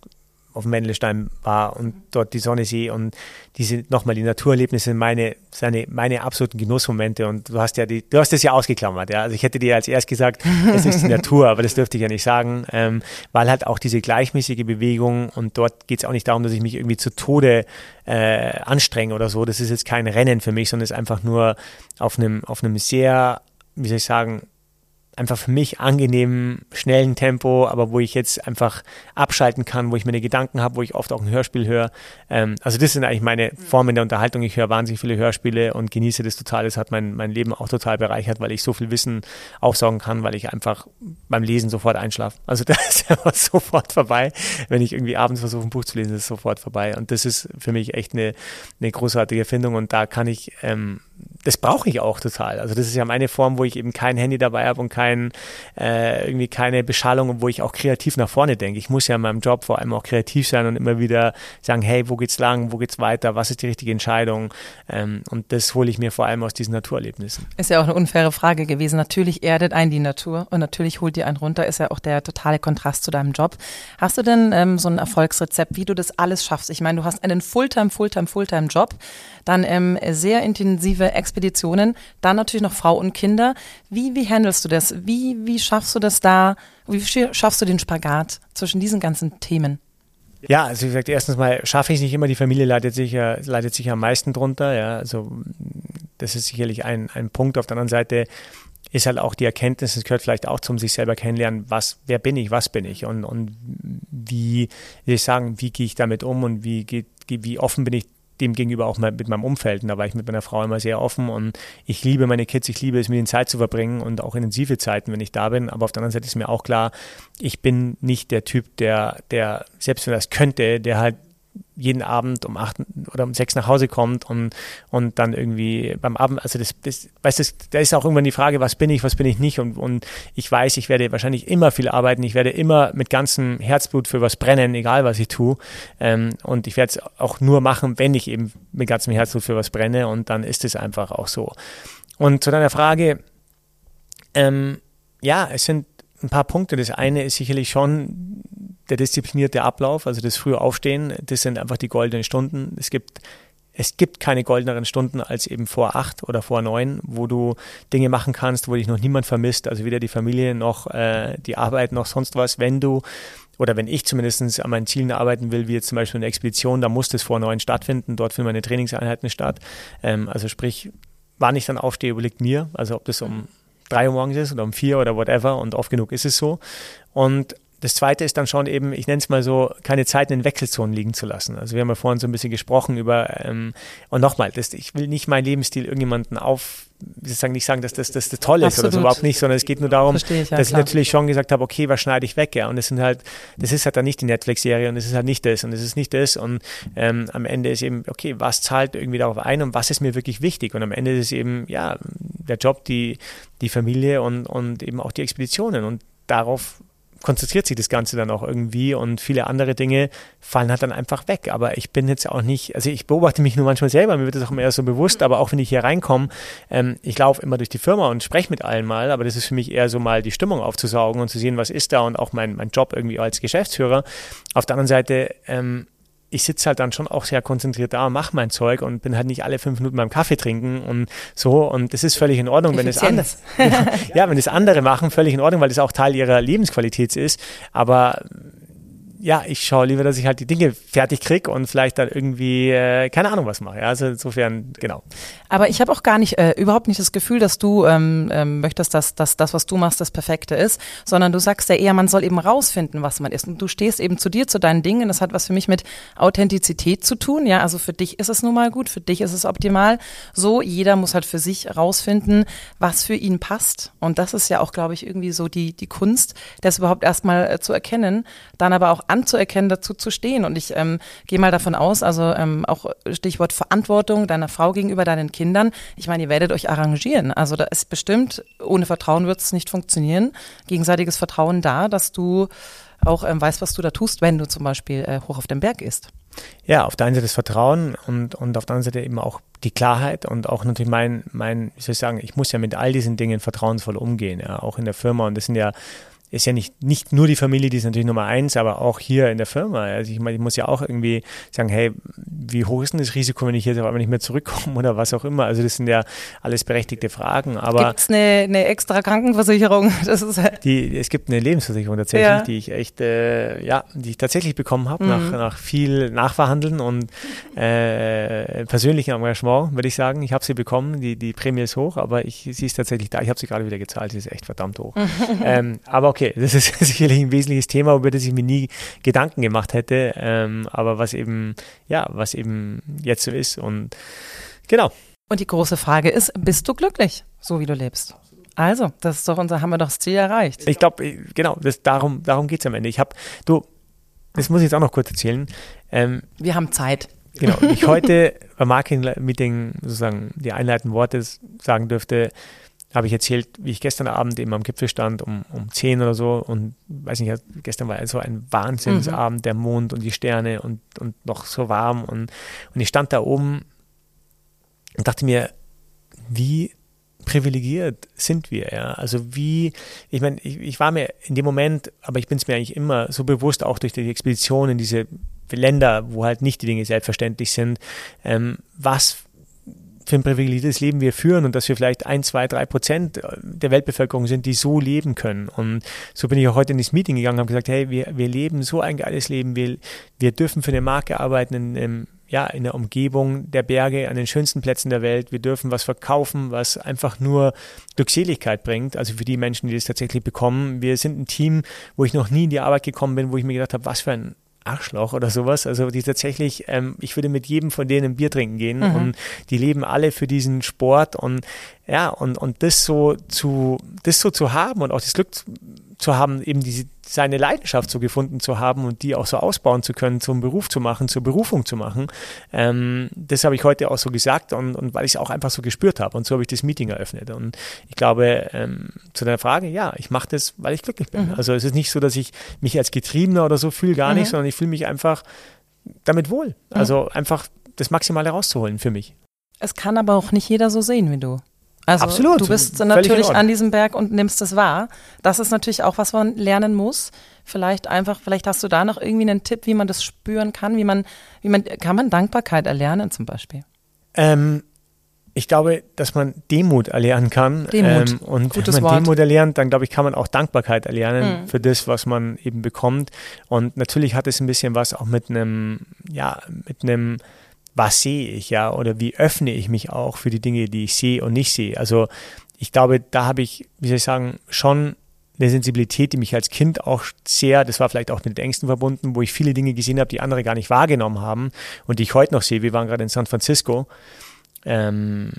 auf dem Mendelstein war und dort die Sonne sehe und diese nochmal die Naturerlebnisse meine seine meine absoluten Genussmomente und du hast ja die du hast das ja ausgeklammert ja. Also ich hätte dir als erst gesagt es ist die Natur aber das dürfte ich ja nicht sagen ähm, weil halt auch diese gleichmäßige Bewegung und dort geht es auch nicht darum dass ich mich irgendwie zu Tode äh, anstrenge oder so. Das ist jetzt kein Rennen für mich sondern es ist einfach nur auf einem auf einem sehr wie soll ich sagen einfach für mich angenehmen, schnellen Tempo, aber wo ich jetzt einfach abschalten kann, wo ich meine Gedanken habe, wo ich oft auch ein Hörspiel höre. Ähm, also das sind eigentlich meine Formen der Unterhaltung. Ich höre wahnsinnig viele Hörspiele und genieße das total. Das hat mein, mein Leben auch total bereichert, weil ich so viel Wissen aufsaugen kann, weil ich einfach beim Lesen sofort einschlafe. Also das ist sofort vorbei. Wenn ich irgendwie abends versuche, ein Buch zu lesen, ist es sofort vorbei. Und das ist für mich echt eine, eine großartige Erfindung und da kann ich ähm, das brauche ich auch total. Also das ist ja meine Form, wo ich eben kein Handy dabei habe und kein, äh, irgendwie keine Beschallung, wo ich auch kreativ nach vorne denke. Ich muss ja in meinem Job vor allem auch kreativ sein und immer wieder sagen, hey, wo geht's lang, wo geht's weiter, was ist die richtige Entscheidung? Ähm, und das hole ich mir vor allem aus diesen Naturerlebnissen. Ist ja auch eine unfaire Frage gewesen. Natürlich erdet einen die Natur und natürlich holt dir einen runter, ist ja auch der totale Kontrast zu deinem Job. Hast du denn ähm, so ein Erfolgsrezept, wie du das alles schaffst? Ich meine, du hast einen Fulltime, Fulltime, Fulltime-Job, dann ähm, sehr intensive Expeditionen, dann natürlich noch Frau und Kinder. Wie, wie handelst du das? Wie, wie schaffst du das da? Wie schaffst du den Spagat zwischen diesen ganzen Themen? Ja, also wie gesagt, erstens mal schaffe ich es nicht immer, die Familie leidet sicher, leidet sicher am meisten drunter. Ja, also das ist sicherlich ein, ein Punkt. Auf der anderen Seite ist halt auch die Erkenntnis, es gehört vielleicht auch zum sich selber kennenlernen, was, wer bin ich, was bin ich und, und wie, wie ich sagen, wie gehe ich damit um und wie geht, wie offen bin ich dem gegenüber auch mit meinem Umfeld. Und da war ich mit meiner Frau immer sehr offen und ich liebe meine Kids, ich liebe es, mit ihnen Zeit zu verbringen und auch intensive Zeiten, wenn ich da bin. Aber auf der anderen Seite ist mir auch klar, ich bin nicht der Typ, der, der, selbst wenn das könnte, der halt jeden Abend um acht oder um sechs nach Hause kommt und, und dann irgendwie beim Abend, also das, das weißt du, da ist auch irgendwann die Frage, was bin ich, was bin ich nicht? Und, und ich weiß, ich werde wahrscheinlich immer viel arbeiten, ich werde immer mit ganzem Herzblut für was brennen, egal was ich tue. Ähm, und ich werde es auch nur machen, wenn ich eben mit ganzem Herzblut für was brenne. Und dann ist es einfach auch so. Und zu deiner Frage, ähm, ja, es sind ein paar Punkte. Das eine ist sicherlich schon der disziplinierte Ablauf, also das frühe Aufstehen, das sind einfach die goldenen Stunden. Es gibt es gibt keine goldeneren Stunden als eben vor acht oder vor neun, wo du Dinge machen kannst, wo dich noch niemand vermisst, also weder die Familie noch äh, die Arbeit noch sonst was. Wenn du oder wenn ich zumindest an meinen Zielen arbeiten will, wie jetzt zum Beispiel eine Expedition, dann muss das vor neun stattfinden. Dort finden meine Trainingseinheiten statt. Ähm, also sprich, wann ich dann aufstehe, überlegt mir, also ob das um drei Uhr morgens ist oder um vier oder whatever und oft genug ist es so. Und das zweite ist dann schon eben, ich nenne es mal so, keine Zeit in Wechselzonen liegen zu lassen. Also wir haben ja vorhin so ein bisschen gesprochen über, ähm, und nochmal, das, ich will nicht meinen Lebensstil irgendjemanden auf, wie sagen, nicht sagen, dass das, das, das toll ist Absolut. oder so, überhaupt nicht, sondern es geht nur darum, ich, ja, dass klar. ich natürlich schon gesagt habe, okay, was schneide ich weg, ja, und das sind halt, das ist halt dann nicht die Netflix-Serie und das ist halt nicht das und das ist nicht das und ähm, am Ende ist eben, okay, was zahlt irgendwie darauf ein und was ist mir wirklich wichtig und am Ende ist es eben, ja, der Job, die, die Familie und, und eben auch die Expeditionen und darauf konzentriert sich das Ganze dann auch irgendwie und viele andere Dinge fallen halt dann einfach weg. Aber ich bin jetzt auch nicht, also ich beobachte mich nur manchmal selber, mir wird das auch immer so bewusst, aber auch wenn ich hier reinkomme, ähm, ich laufe immer durch die Firma und spreche mit allen mal, aber das ist für mich eher so mal die Stimmung aufzusaugen und zu sehen, was ist da und auch mein, mein Job irgendwie als Geschäftsführer. Auf der anderen Seite, ähm, ich sitze halt dann schon auch sehr konzentriert da, mache mein Zeug und bin halt nicht alle fünf Minuten beim Kaffee trinken und so. Und das ist völlig in Ordnung, wenn es anders, ja, ja, wenn es andere machen, völlig in Ordnung, weil das auch Teil ihrer Lebensqualität ist. Aber ja, ich schaue lieber, dass ich halt die Dinge fertig kriege und vielleicht dann irgendwie, äh, keine Ahnung, was mache. Ja, also insofern, genau. Aber ich habe auch gar nicht, äh, überhaupt nicht das Gefühl, dass du ähm, ähm, möchtest, dass, dass das, was du machst, das Perfekte ist, sondern du sagst ja eher, man soll eben rausfinden, was man ist. Und du stehst eben zu dir, zu deinen Dingen. Das hat was für mich mit Authentizität zu tun. Ja, also für dich ist es nun mal gut, für dich ist es optimal. So, jeder muss halt für sich rausfinden, was für ihn passt. Und das ist ja auch, glaube ich, irgendwie so die, die Kunst, das überhaupt erstmal äh, zu erkennen, dann aber auch anzuerkennen, dazu zu stehen. Und ich ähm, gehe mal davon aus, also ähm, auch Stichwort Verantwortung deiner Frau gegenüber deinen Kindern. Ich meine, ihr werdet euch arrangieren. Also da ist bestimmt, ohne Vertrauen wird es nicht funktionieren. Gegenseitiges Vertrauen da, dass du auch ähm, weißt, was du da tust, wenn du zum Beispiel äh, hoch auf dem Berg ist. Ja, auf der einen Seite das Vertrauen und, und auf der anderen Seite eben auch die Klarheit und auch natürlich mein, mein, wie soll ich sagen, ich muss ja mit all diesen Dingen vertrauensvoll umgehen, ja, auch in der Firma. Und das sind ja ist ja nicht, nicht nur die Familie, die ist natürlich Nummer eins, aber auch hier in der Firma. Also ich meine, ich muss ja auch irgendwie sagen, hey, wie hoch ist denn das Risiko, wenn ich jetzt aber nicht mehr zurückkomme oder was auch immer? Also das sind ja alles berechtigte Fragen. Aber gibt es eine, eine extra Krankenversicherung? Das ist die, es gibt eine Lebensversicherung tatsächlich, ja. die ich echt, äh, ja, die ich tatsächlich bekommen habe mhm. nach, nach viel Nachverhandeln und äh, persönlichem Engagement, würde ich sagen. Ich habe sie bekommen, die, die Prämie ist hoch, aber ich, sie ist tatsächlich da. Ich habe sie gerade wieder gezahlt, sie ist echt verdammt hoch. ähm, aber okay, okay, das ist sicherlich ein wesentliches Thema, über das ich mir nie Gedanken gemacht hätte, ähm, aber was eben, ja, was eben jetzt so ist und genau. Und die große Frage ist, bist du glücklich, so wie du lebst? Also, das ist doch unser, haben wir doch das Ziel erreicht. Ich glaube, genau, das, darum, darum geht es am Ende. Ich habe, du, das muss ich jetzt auch noch kurz erzählen. Ähm, wir haben Zeit. Genau, ich heute beim Marketing-Meeting sozusagen die einleitenden Worte sagen dürfte, habe ich erzählt, wie ich gestern Abend eben am Gipfel stand, um, um 10 oder so. Und weiß nicht, gestern war so ein Wahnsinnsabend, mhm. der Mond und die Sterne und, und noch so warm. Und, und ich stand da oben und dachte mir, wie privilegiert sind wir, ja. Also wie, ich meine, ich, ich war mir in dem Moment, aber ich bin es mir eigentlich immer so bewusst, auch durch die Expedition in diese Länder, wo halt nicht die Dinge selbstverständlich sind, ähm, was für ein privilegiertes Leben wir führen und dass wir vielleicht ein, zwei, drei Prozent der Weltbevölkerung sind, die so leben können. Und so bin ich auch heute in das Meeting gegangen und habe gesagt, hey, wir, wir leben so ein geiles Leben, wir, wir dürfen für eine Marke arbeiten in, in, ja, in der Umgebung der Berge, an den schönsten Plätzen der Welt. Wir dürfen was verkaufen, was einfach nur Glückseligkeit bringt, also für die Menschen, die das tatsächlich bekommen. Wir sind ein Team, wo ich noch nie in die Arbeit gekommen bin, wo ich mir gedacht habe, was für ein Arschloch oder sowas. Also die tatsächlich, ähm, ich würde mit jedem von denen ein Bier trinken gehen mhm. und die leben alle für diesen Sport und ja, und, und das so zu, das so zu haben und auch das Glück zu haben, eben diese, seine Leidenschaft so gefunden zu haben und die auch so ausbauen zu können, zum Beruf zu machen, zur Berufung zu machen. Ähm, das habe ich heute auch so gesagt und, und weil ich es auch einfach so gespürt habe. Und so habe ich das Meeting eröffnet. Und ich glaube, ähm, zu deiner Frage, ja, ich mache das, weil ich glücklich bin. Mhm. Also es ist nicht so, dass ich mich als Getriebener oder so fühle, gar mhm. nicht, sondern ich fühle mich einfach damit wohl. Also mhm. einfach das Maximale rauszuholen für mich. Es kann aber auch nicht jeder so sehen wie du. Also Absolut. du bist natürlich an diesem Berg und nimmst es wahr. Das ist natürlich auch, was man lernen muss. Vielleicht einfach, vielleicht hast du da noch irgendwie einen Tipp, wie man das spüren kann, wie man, wie man, kann man Dankbarkeit erlernen zum Beispiel? Ähm, ich glaube, dass man Demut erlernen kann. Demut. Ähm, und Gutes wenn man Wort. Demut erlernt, dann glaube ich, kann man auch Dankbarkeit erlernen mhm. für das, was man eben bekommt. Und natürlich hat es ein bisschen was auch mit einem, ja, mit einem was sehe ich, ja, oder wie öffne ich mich auch für die Dinge, die ich sehe und nicht sehe. Also ich glaube, da habe ich, wie soll ich sagen, schon eine Sensibilität, die mich als Kind auch sehr, das war vielleicht auch mit Ängsten verbunden, wo ich viele Dinge gesehen habe, die andere gar nicht wahrgenommen haben und die ich heute noch sehe. Wir waren gerade in San Francisco ähm,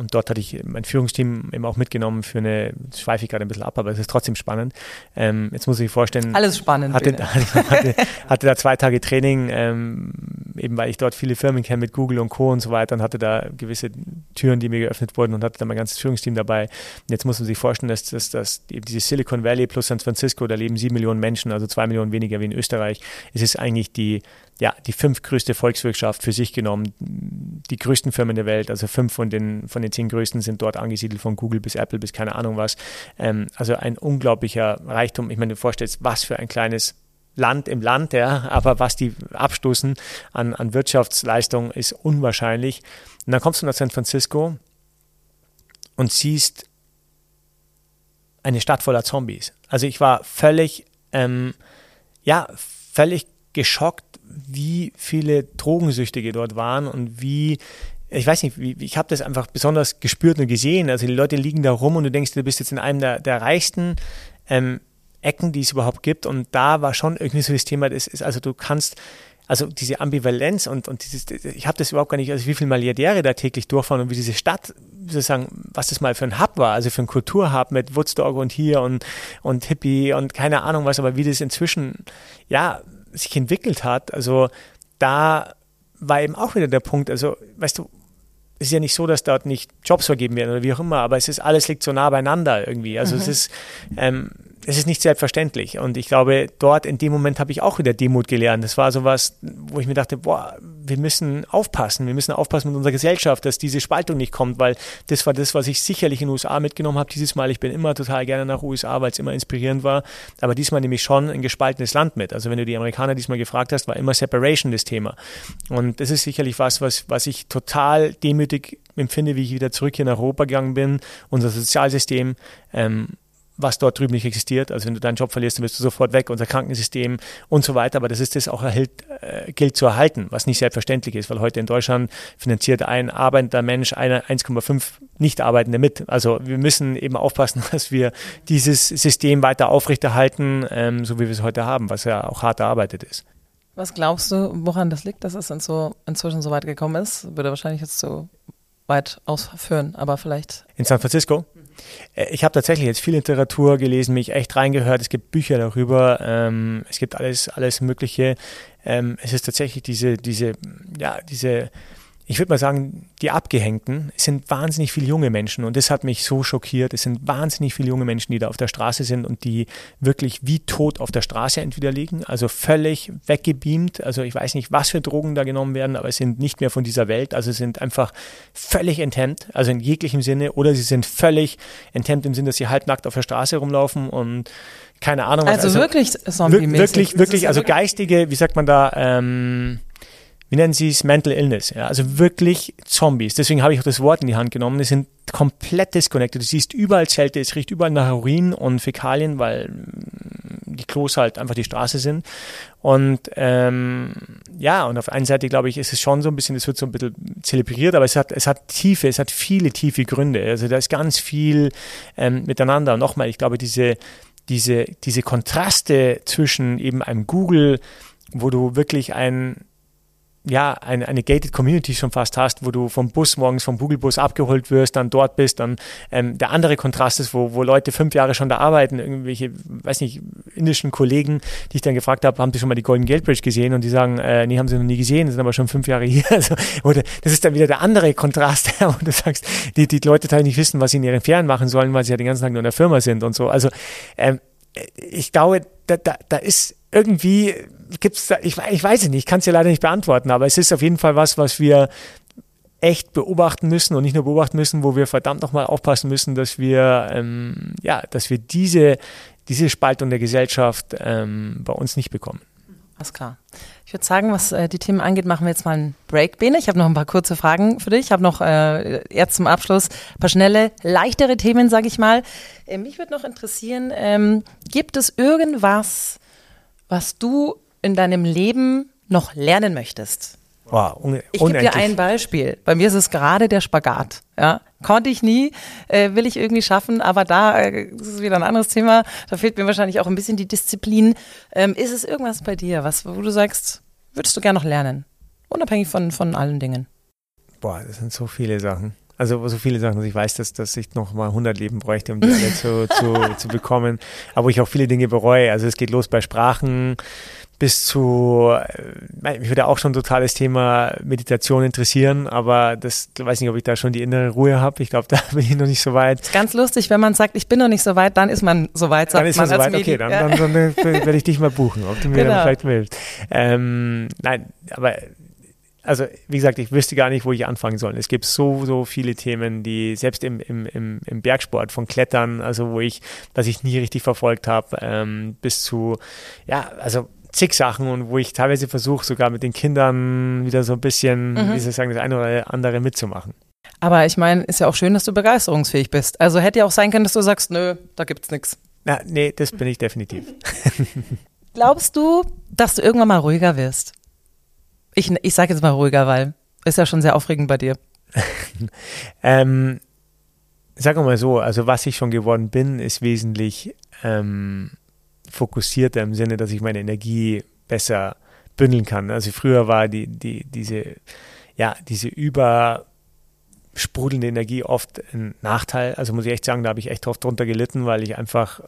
und dort hatte ich mein Führungsteam eben auch mitgenommen für eine, das schweife ich gerade ein bisschen ab, aber es ist trotzdem spannend. Ähm, jetzt muss ich mir vorstellen. Alles spannend. Hatte, hatte, hatte, da zwei Tage Training, ähm, eben weil ich dort viele Firmen kenne mit Google und Co. und so weiter und hatte da gewisse Türen, die mir geöffnet wurden und hatte da mein ganzes Führungsteam dabei. Und jetzt muss man sich vorstellen, dass, dass, dass eben dieses Silicon Valley plus San Francisco, da leben sieben Millionen Menschen, also zwei Millionen weniger wie in Österreich. Es ist eigentlich die, ja, die fünftgrößte Volkswirtschaft für sich genommen, die größten Firmen der Welt, also fünf von den, von den zehn größten sind dort angesiedelt, von Google bis Apple bis keine Ahnung was. Ähm, also ein unglaublicher Reichtum. Ich meine, du vorstellst, was für ein kleines Land im Land, ja, aber was die abstoßen an, an Wirtschaftsleistung ist unwahrscheinlich. Und dann kommst du nach San Francisco und siehst eine Stadt voller Zombies. Also ich war völlig, ähm, ja, völlig geschockt, wie viele Drogensüchtige dort waren und wie ich weiß nicht, ich habe das einfach besonders gespürt und gesehen. Also die Leute liegen da rum und du denkst, du bist jetzt in einem der, der reichsten ähm, Ecken, die es überhaupt gibt. Und da war schon irgendwie so das Thema, das ist, also du kannst, also diese Ambivalenz und, und dieses, ich habe das überhaupt gar nicht, also wie viele Milliardäre da täglich durchfahren und wie diese Stadt, sozusagen, was das mal für ein Hub war, also für ein Kulturhub mit Woodstock und hier und, und Hippie und keine Ahnung was, aber wie das inzwischen, ja, sich entwickelt hat, also da war eben auch wieder der Punkt, also weißt du, es ist ja nicht so, dass dort nicht Jobs vergeben werden oder wie auch immer, aber es ist alles liegt so nah beieinander irgendwie. Also mhm. es ist ähm, es ist nicht selbstverständlich. Und ich glaube, dort in dem Moment habe ich auch wieder Demut gelernt. Das war so was, wo ich mir dachte, boah, wir müssen aufpassen, wir müssen aufpassen mit unserer Gesellschaft, dass diese Spaltung nicht kommt, weil das war das, was ich sicherlich in den USA mitgenommen habe dieses Mal. Ich bin immer total gerne nach USA, weil es immer inspirierend war, aber diesmal nehme ich schon ein gespaltenes Land mit. Also wenn du die Amerikaner diesmal gefragt hast, war immer Separation das Thema. Und das ist sicherlich was, was, was ich total demütig empfinde, wie ich wieder zurück hier nach Europa gegangen bin, unser Sozialsystem, ähm, was dort drüben nicht existiert. Also wenn du deinen Job verlierst, dann bist du sofort weg, unser Krankensystem und so weiter. Aber das ist das auch erhält, äh, gilt zu erhalten, was nicht selbstverständlich ist, weil heute in Deutschland finanziert ein arbeitender Mensch eine 1,5 Nicht-Arbeitende mit. Also wir müssen eben aufpassen, dass wir dieses System weiter aufrechterhalten, ähm, so wie wir es heute haben, was ja auch hart erarbeitet ist. Was glaubst du, woran das liegt, dass es so, inzwischen so weit gekommen ist? Würde wahrscheinlich jetzt so weit ausführen, aber vielleicht. In San Francisco? Äh, ich habe tatsächlich jetzt viel Literatur gelesen, mich echt reingehört. Es gibt Bücher darüber. Ähm, es gibt alles, alles Mögliche. Ähm, es ist tatsächlich diese, diese, ja, diese ich würde mal sagen, die Abgehängten sind wahnsinnig viele junge Menschen und das hat mich so schockiert. Es sind wahnsinnig viele junge Menschen, die da auf der Straße sind und die wirklich wie tot auf der Straße entweder liegen, also völlig weggebeamt. Also ich weiß nicht, was für Drogen da genommen werden, aber es sind nicht mehr von dieser Welt. Also sind einfach völlig enthemmt, also in jeglichem Sinne, oder sie sind völlig enthemmt im Sinne, dass sie halbnackt auf der Straße rumlaufen und keine Ahnung. Was, also, also wirklich zombie-mäßig. Wirklich, wirklich, also geistige, wie sagt man da, ähm, wie nennen sie es, Mental Illness. Ja, also wirklich Zombies. Deswegen habe ich auch das Wort in die Hand genommen. Die sind komplett disconnected. Du siehst überall Zelte, es riecht überall nach Urin und Fäkalien, weil mm, die Klos halt einfach die Straße sind. Und ähm, ja, und auf der einen Seite, glaube ich, ist es schon so ein bisschen, es wird so ein bisschen zelebriert, aber es hat, es hat tiefe, es hat viele tiefe Gründe. Also da ist ganz viel ähm, miteinander. Und nochmal, ich glaube, diese, diese, diese Kontraste zwischen eben einem Google, wo du wirklich ein ja, eine, eine gated Community schon fast hast, wo du vom Bus morgens vom Google-Bus abgeholt wirst, dann dort bist, dann ähm, der andere Kontrast ist, wo, wo Leute fünf Jahre schon da arbeiten, irgendwelche, weiß nicht, indischen Kollegen, die ich dann gefragt habe, haben sie schon mal die Golden Gate Bridge gesehen und die sagen, äh, nee, haben sie noch nie gesehen, sind aber schon fünf Jahre hier. Also, oder das ist dann wieder der andere Kontrast, wo du sagst, die, die Leute teilweise nicht wissen, was sie in ihren Ferien machen sollen, weil sie ja den ganzen Tag nur in der Firma sind und so. Also ähm, ich glaube, da, da, da ist irgendwie gibt's da, ich, ich weiß es nicht, ich kann es ja leider nicht beantworten, aber es ist auf jeden Fall was, was wir echt beobachten müssen und nicht nur beobachten müssen, wo wir verdammt nochmal aufpassen müssen, dass wir, ähm, ja, dass wir diese, diese Spaltung der Gesellschaft ähm, bei uns nicht bekommen. Alles klar. Ich würde sagen, was äh, die Themen angeht, machen wir jetzt mal einen Break, Bene. Ich habe noch ein paar kurze Fragen für dich. Ich habe noch äh, erst zum Abschluss ein paar schnelle, leichtere Themen, sage ich mal. Äh, mich würde noch interessieren, ähm, gibt es irgendwas, was du in deinem Leben noch lernen möchtest? Wow, ich gebe dir ein Beispiel. Bei mir ist es gerade der Spagat. Ja, konnte ich nie, äh, will ich irgendwie schaffen, aber da äh, ist es wieder ein anderes Thema. Da fehlt mir wahrscheinlich auch ein bisschen die Disziplin. Ähm, ist es irgendwas bei dir, was, wo du sagst, würdest du gerne noch lernen? Unabhängig von, von allen Dingen. Boah, das sind so viele Sachen. Also so viele Sachen, dass ich weiß, dass, dass ich noch mal 100 Leben bräuchte, um die alle zu, zu, zu bekommen. Aber ich auch viele Dinge bereue. Also es geht los bei Sprachen, bis zu, äh, mich würde auch schon total das Thema Meditation interessieren, aber das ich weiß nicht, ob ich da schon die innere Ruhe habe. Ich glaube, da bin ich noch nicht so weit. ist ganz lustig, wenn man sagt, ich bin noch nicht so weit, dann ist man so weit, sagt dann ist man, man so weit. Okay, dann, ja. dann, dann, dann werde ich dich mal buchen, ob du mir genau. vielleicht willst. Ähm, nein, aber also wie gesagt, ich wüsste gar nicht, wo ich anfangen soll. Es gibt so, so viele Themen, die selbst im, im, im, im Bergsport von Klettern, also wo ich, dass ich nie richtig verfolgt habe, ähm, bis zu, ja, also zig Sachen und wo ich teilweise versuche, sogar mit den Kindern wieder so ein bisschen, mhm. wie soll ich sagen, das eine oder andere mitzumachen. Aber ich meine, ist ja auch schön, dass du begeisterungsfähig bist. Also hätte ja auch sein können, dass du sagst, nö, da gibt's nichts. Na, nee, das bin ich definitiv. Glaubst du, dass du irgendwann mal ruhiger wirst? Ich, ich sage jetzt mal ruhiger, weil ist ja schon sehr aufregend bei dir. ähm, sagen wir mal so, also was ich schon geworden bin, ist wesentlich ähm, fokussierter im Sinne, dass ich meine Energie besser bündeln kann. Also früher war die, die, diese, ja, diese übersprudelnde Energie oft ein Nachteil. Also muss ich echt sagen, da habe ich echt oft drunter gelitten, weil ich einfach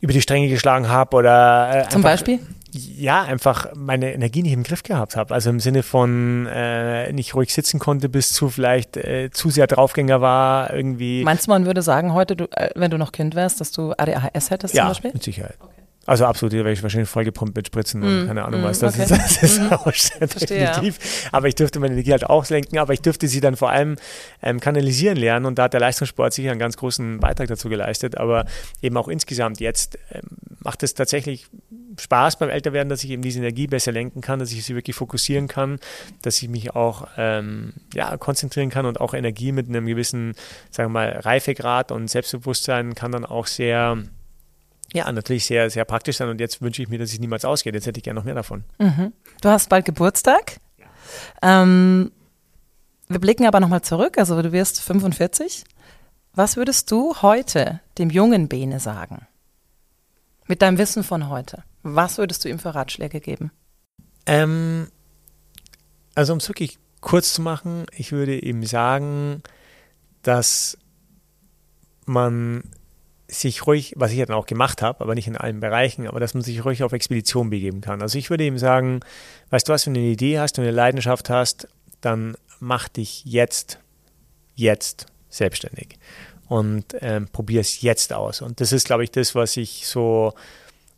über die Stränge geschlagen habe oder äh, zum Beispiel ja einfach meine Energie nicht im Griff gehabt habe. Also im Sinne von äh, nicht ruhig sitzen konnte bis zu vielleicht äh, zu sehr Draufgänger war irgendwie. Meinst du man würde sagen heute du, äh, wenn du noch Kind wärst dass du ADHS hättest ja, zum Beispiel? mit Sicherheit. Okay. Also absolut, da wäre ich wahrscheinlich vollgepumpt mit Spritzen mm, und keine Ahnung mm, was. Das okay. ist, das ist mm. auch definitiv. Ja. Aber ich dürfte meine Energie halt auch lenken, aber ich dürfte sie dann vor allem ähm, kanalisieren lernen und da hat der Leistungssport sicher einen ganz großen Beitrag dazu geleistet. Aber eben auch insgesamt jetzt ähm, macht es tatsächlich Spaß beim Älterwerden, dass ich eben diese Energie besser lenken kann, dass ich sie wirklich fokussieren kann, dass ich mich auch ähm, ja, konzentrieren kann und auch Energie mit einem gewissen, sagen wir mal, Reifegrad und Selbstbewusstsein kann dann auch sehr ja, natürlich sehr, sehr praktisch sein und jetzt wünsche ich mir, dass es niemals ausgeht. Jetzt hätte ich gerne noch mehr davon. Mhm. Du hast bald Geburtstag. Ja. Ähm, wir blicken aber nochmal zurück, also du wirst 45. Was würdest du heute dem jungen Bene sagen? Mit deinem Wissen von heute. Was würdest du ihm für Ratschläge geben? Ähm, also um es wirklich kurz zu machen, ich würde ihm sagen, dass man sich ruhig, was ich dann auch gemacht habe, aber nicht in allen Bereichen, aber dass man sich ruhig auf Expedition begeben kann. Also ich würde ihm sagen, weißt du was, wenn du eine Idee hast und eine Leidenschaft hast, dann mach dich jetzt, jetzt selbstständig und ähm, probier es jetzt aus. Und das ist, glaube ich, das, was ich so,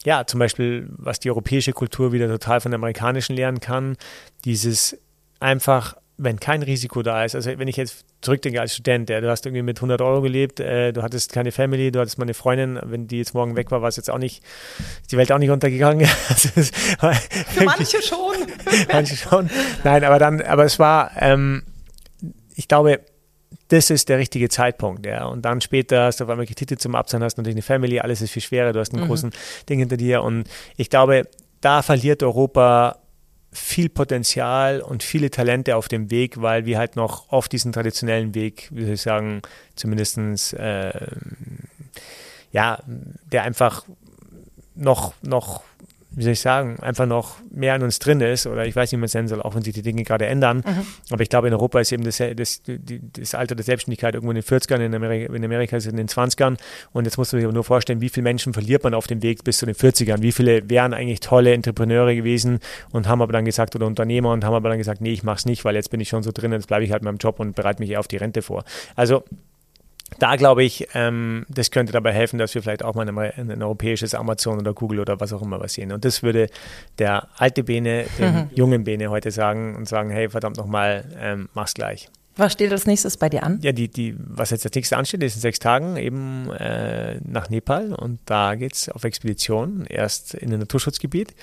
ja, zum Beispiel, was die europäische Kultur wieder total von der amerikanischen lernen kann, dieses einfach wenn kein Risiko da ist, also wenn ich jetzt zurückdenke als Student, ja, du hast irgendwie mit 100 Euro gelebt, äh, du hattest keine Family, du hattest mal eine Freundin, wenn die jetzt morgen weg war, war es jetzt auch nicht, ist die Welt auch nicht untergegangen. Also Für manche schon. manche schon. Nein, aber dann, aber es war, ähm, ich glaube, das ist der richtige Zeitpunkt, ja. Und dann später hast du auf einmal Kredite zum Abzahlen, hast natürlich eine Family, alles ist viel schwerer, du hast einen mhm. großen Ding hinter dir und ich glaube, da verliert Europa viel Potenzial und viele Talente auf dem Weg, weil wir halt noch auf diesen traditionellen Weg, wie soll ich sagen, zumindestens äh, ja, der einfach noch, noch wie soll ich sagen, einfach noch mehr an uns drin ist oder ich weiß nicht, wie man es nennen soll, auch wenn sich die Dinge gerade ändern. Mhm. Aber ich glaube, in Europa ist eben das, das, das, Alter der Selbstständigkeit irgendwo in den 40ern, in Amerika, in Amerika ist es in den 20ern. Und jetzt musst du dir nur vorstellen, wie viele Menschen verliert man auf dem Weg bis zu den 40ern? Wie viele wären eigentlich tolle Entrepreneure gewesen und haben aber dann gesagt, oder Unternehmer und haben aber dann gesagt, nee, ich mach's nicht, weil jetzt bin ich schon so drin, jetzt bleibe ich halt in meinem Job und bereite mich eher auf die Rente vor. Also da glaube ich, ähm, das könnte dabei helfen, dass wir vielleicht auch mal ein, ein, europäisches Amazon oder Google oder was auch immer was sehen. Und das würde der alte Bene, dem mhm. jungen Bene heute sagen und sagen, hey, verdammt nochmal, ähm, mach's gleich. Was steht als nächstes bei dir an? Ja, die, die, was jetzt als nächstes ansteht, ist in sechs Tagen eben äh, nach Nepal und da geht es auf Expedition, erst in ein Naturschutzgebiet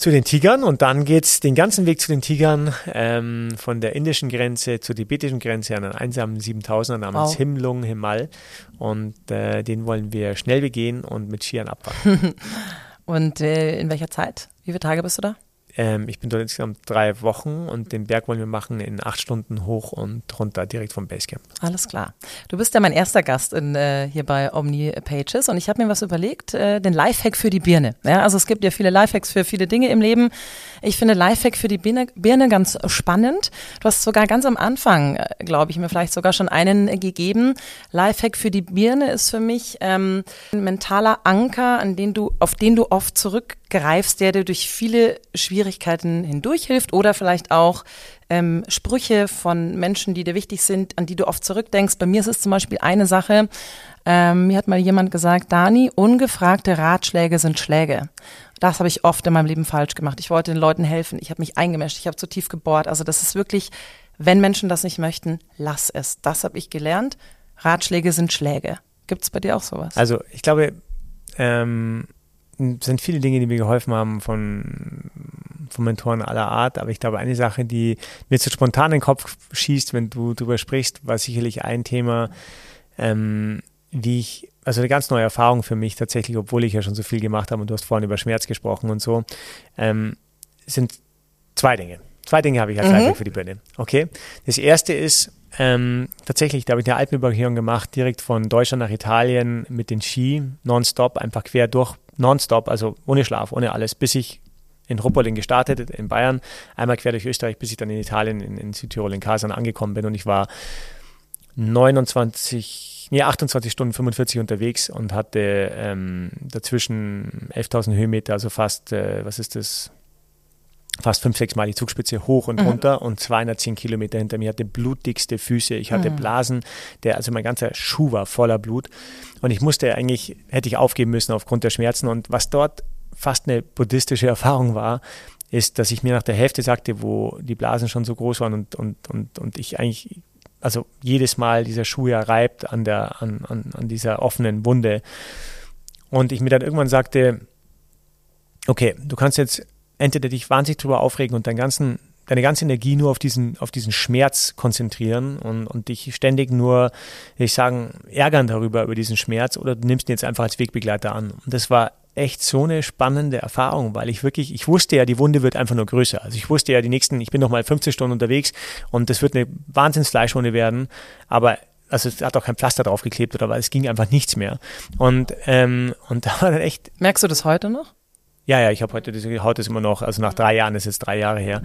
zu den Tigern und dann geht es den ganzen Weg zu den Tigern ähm, von der indischen Grenze zur tibetischen Grenze an einen einsamen 7000er namens wow. Himlung Himal und äh, den wollen wir schnell begehen und mit Skiern abfahren. und äh, in welcher Zeit? Wie viele Tage bist du da? Ähm, ich bin dort insgesamt drei Wochen und den Berg wollen wir machen in acht Stunden hoch und runter direkt vom Basecamp. Alles klar. Du bist ja mein erster Gast in, äh, hier bei Omni Pages und ich habe mir was überlegt, äh, den Lifehack für die Birne. Ja, also es gibt ja viele Lifehacks für viele Dinge im Leben. Ich finde Lifehack für die Birne, Birne ganz spannend. Du hast sogar ganz am Anfang, äh, glaube ich, mir vielleicht sogar schon einen gegeben. Lifehack für die Birne ist für mich ähm, ein mentaler Anker, an den du, auf den du oft zurückgreifst, der dir durch viele Schwierigkeiten hindurchhilft oder vielleicht auch ähm, Sprüche von Menschen, die dir wichtig sind, an die du oft zurückdenkst. Bei mir ist es zum Beispiel eine Sache, ähm, mir hat mal jemand gesagt, Dani, ungefragte Ratschläge sind Schläge. Das habe ich oft in meinem Leben falsch gemacht. Ich wollte den Leuten helfen. Ich habe mich eingemischt. Ich habe zu tief gebohrt. Also das ist wirklich, wenn Menschen das nicht möchten, lass es. Das habe ich gelernt. Ratschläge sind Schläge. Gibt es bei dir auch sowas? Also ich glaube, ähm, sind viele Dinge, die mir geholfen haben von, von Mentoren aller Art. Aber ich glaube, eine Sache, die mir zu spontan in den Kopf schießt, wenn du darüber sprichst, war sicherlich ein Thema, ähm, wie ich also eine ganz neue Erfahrung für mich tatsächlich, obwohl ich ja schon so viel gemacht habe und du hast vorhin über Schmerz gesprochen und so, ähm, sind zwei Dinge. Zwei Dinge habe ich als mhm. Lifehack für die Bühne. Okay. Das erste ist, ähm, tatsächlich, da habe ich eine Alpenüberquerung gemacht, direkt von Deutschland nach Italien mit den Ski, nonstop, einfach quer durch, nonstop, also ohne Schlaf, ohne alles, bis ich in Ruppolding gestartet, in Bayern, einmal quer durch Österreich, bis ich dann in Italien, in, in Südtirol, in Kasan angekommen bin. Und ich war 29 nee, 28 Stunden 45 unterwegs und hatte ähm, dazwischen 11.000 Höhenmeter, also fast, äh, was ist das, fast fünf, sechs Mal die Zugspitze hoch und mhm. runter und 210 Kilometer hinter mir, hatte blutdickste Füße, ich hatte mhm. Blasen, der, also mein ganzer Schuh war voller Blut und ich musste eigentlich, hätte ich aufgeben müssen aufgrund der Schmerzen und was dort fast eine buddhistische Erfahrung war, ist, dass ich mir nach der Hälfte sagte, wo die Blasen schon so groß waren und, und, und, und ich eigentlich, also jedes Mal dieser Schuh ja reibt an, der, an, an, an dieser offenen Wunde. Und ich mir dann irgendwann sagte, okay, du kannst jetzt entweder dich wahnsinnig drüber aufregen und deinen ganzen, deine ganze Energie nur auf diesen, auf diesen Schmerz konzentrieren und, und dich ständig nur, will ich sagen, ärgern darüber, über diesen Schmerz oder du nimmst ihn jetzt einfach als Wegbegleiter an. Und das war echt so eine spannende Erfahrung, weil ich wirklich, ich wusste ja, die Wunde wird einfach nur größer. Also ich wusste ja, die nächsten, ich bin noch mal 15 Stunden unterwegs und das wird eine Wahnsinnsfleischwunde werden, aber also es hat auch kein Pflaster draufgeklebt oder weil es ging einfach nichts mehr. Und, ähm, und da war dann echt. Merkst du das heute noch? Ja, ja, ich habe heute diese Haut ist immer noch, also nach drei Jahren, ist jetzt drei Jahre her.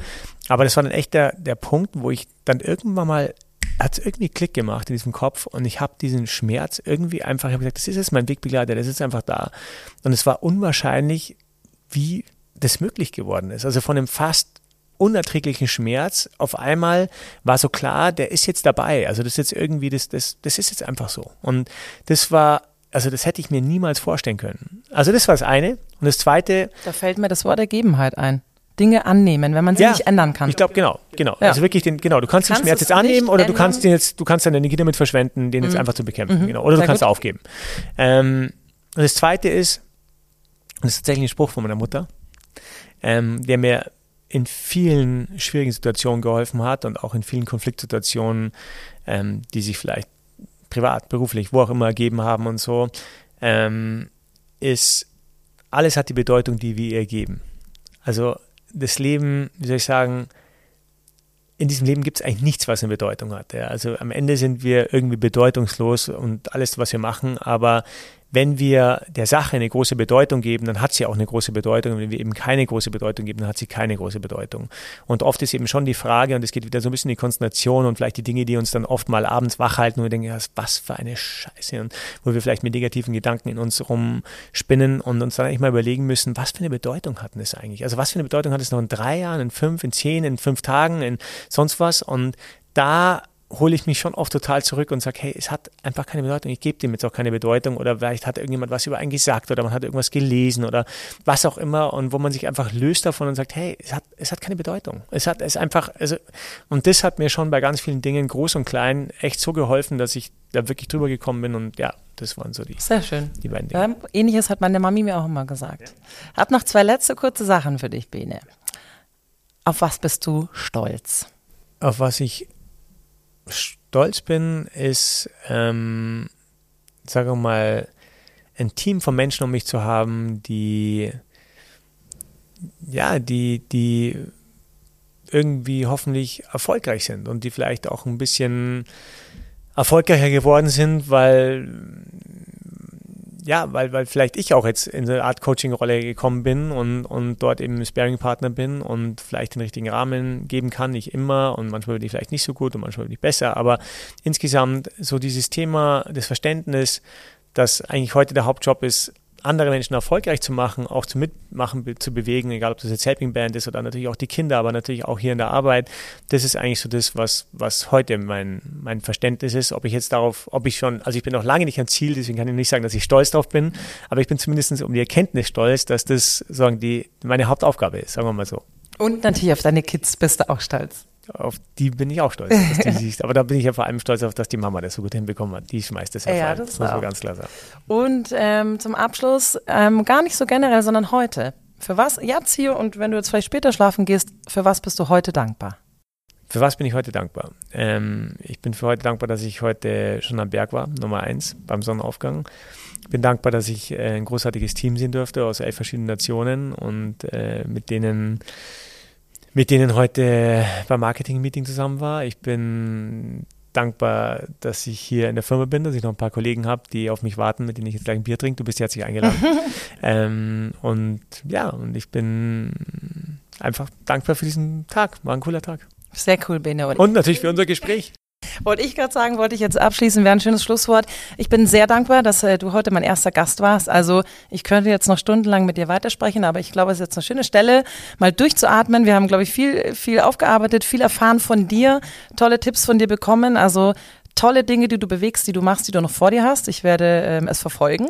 Aber das war dann echt der, der Punkt, wo ich dann irgendwann mal hat es irgendwie Klick gemacht in diesem Kopf und ich habe diesen Schmerz irgendwie einfach, ich habe gesagt, das ist jetzt mein Wegbegleiter, das ist einfach da. Und es war unwahrscheinlich, wie das möglich geworden ist. Also von einem fast unerträglichen Schmerz auf einmal war so klar, der ist jetzt dabei. Also das ist jetzt irgendwie, das, das, das ist jetzt einfach so. Und das war also das hätte ich mir niemals vorstellen können. Also das war das eine. Und das zweite. Da fällt mir das Wort Ergebenheit ein. Dinge annehmen, wenn man sie ja, nicht ändern kann. Ich glaube, genau, genau. Ja. Also wirklich den, genau, du kannst, kannst den Schmerz jetzt annehmen oder ändern. du kannst den jetzt, du kannst deine Energie damit verschwenden, den mhm. jetzt einfach zu bekämpfen, mhm. genau. Oder Sehr du kannst gut. aufgeben. Ähm, und das zweite ist, und das ist tatsächlich ein Spruch von meiner Mutter, ähm, der mir in vielen schwierigen Situationen geholfen hat und auch in vielen Konfliktsituationen, ähm, die sich vielleicht privat, beruflich, wo auch immer ergeben haben und so, ähm, ist, alles hat die Bedeutung, die wir ihr geben. Also das Leben, wie soll ich sagen, in diesem Leben gibt es eigentlich nichts, was eine Bedeutung hat. Ja. Also am Ende sind wir irgendwie bedeutungslos und alles, was wir machen, aber wenn wir der Sache eine große Bedeutung geben, dann hat sie auch eine große Bedeutung. Und wenn wir eben keine große Bedeutung geben, dann hat sie keine große Bedeutung. Und oft ist eben schon die Frage, und es geht wieder so ein bisschen in die Konzentration und vielleicht die Dinge, die uns dann oft mal abends wach halten, und wir denken, was für eine Scheiße. Und wo wir vielleicht mit negativen Gedanken in uns rumspinnen und uns dann eigentlich mal überlegen müssen, was für eine Bedeutung hat das eigentlich? Also was für eine Bedeutung hat es noch in drei Jahren, in fünf, in zehn, in fünf Tagen, in sonst was? Und da hole ich mich schon oft total zurück und sage, hey, es hat einfach keine Bedeutung, ich gebe dem jetzt auch keine Bedeutung oder vielleicht hat irgendjemand was über einen gesagt oder man hat irgendwas gelesen oder was auch immer und wo man sich einfach löst davon und sagt, hey, es hat, es hat keine Bedeutung. Es hat es einfach, also, und das hat mir schon bei ganz vielen Dingen, groß und klein, echt so geholfen, dass ich da wirklich drüber gekommen bin und ja, das waren so die, Sehr schön. die beiden Dinge. Ähnliches hat meine Mami mir auch immer gesagt. Ja. Hab noch zwei letzte kurze Sachen für dich, Bene. Auf was bist du stolz? Auf was ich stolz bin, ist, ähm, sagen mal, ein Team von Menschen um mich zu haben, die, ja, die, die irgendwie hoffentlich erfolgreich sind und die vielleicht auch ein bisschen erfolgreicher geworden sind, weil ja, weil, weil vielleicht ich auch jetzt in so eine Art Coaching-Rolle gekommen bin und, und dort eben Sparing-Partner bin und vielleicht den richtigen Rahmen geben kann, nicht immer und manchmal bin ich vielleicht nicht so gut und manchmal bin ich besser, aber insgesamt so dieses Thema, das Verständnis, dass eigentlich heute der Hauptjob ist, andere Menschen erfolgreich zu machen, auch zu mitmachen, zu bewegen, egal ob das jetzt Helping Band ist oder natürlich auch die Kinder, aber natürlich auch hier in der Arbeit. Das ist eigentlich so das, was, was heute mein, mein Verständnis ist. Ob ich jetzt darauf, ob ich schon, also ich bin noch lange nicht am Ziel, deswegen kann ich nicht sagen, dass ich stolz drauf bin, aber ich bin zumindest um die Erkenntnis stolz, dass das sagen die, meine Hauptaufgabe ist, sagen wir mal so. Und natürlich auf deine Kids bist du auch stolz auf die bin ich auch stolz. Dass die siehst. Aber da bin ich ja vor allem stolz auf, dass die Mama das so gut hinbekommen hat. Die schmeißt das ja, ja das, das muss man ganz klar sagen. Und ähm, zum Abschluss, ähm, gar nicht so generell, sondern heute. Für was, jetzt hier und wenn du jetzt vielleicht später schlafen gehst, für was bist du heute dankbar? Für was bin ich heute dankbar? Ähm, ich bin für heute dankbar, dass ich heute schon am Berg war, Nummer eins, beim Sonnenaufgang. Ich bin dankbar, dass ich äh, ein großartiges Team sehen durfte aus elf verschiedenen Nationen und äh, mit denen mit denen heute beim Marketing-Meeting zusammen war. Ich bin dankbar, dass ich hier in der Firma bin, dass ich noch ein paar Kollegen habe, die auf mich warten, mit denen ich jetzt gleich ein Bier trinke. Du bist herzlich eingeladen. ähm, und ja, und ich bin einfach dankbar für diesen Tag. War ein cooler Tag. Sehr cool, Bene. Und natürlich für unser Gespräch. Wollte ich gerade sagen, wollte ich jetzt abschließen, wäre ein schönes Schlusswort. Ich bin sehr dankbar, dass äh, du heute mein erster Gast warst. Also ich könnte jetzt noch stundenlang mit dir weitersprechen, aber ich glaube, es ist jetzt eine schöne Stelle, mal durchzuatmen. Wir haben, glaube ich, viel, viel aufgearbeitet, viel erfahren von dir, tolle Tipps von dir bekommen. Also tolle Dinge, die du bewegst, die du machst, die du noch vor dir hast. Ich werde ähm, es verfolgen.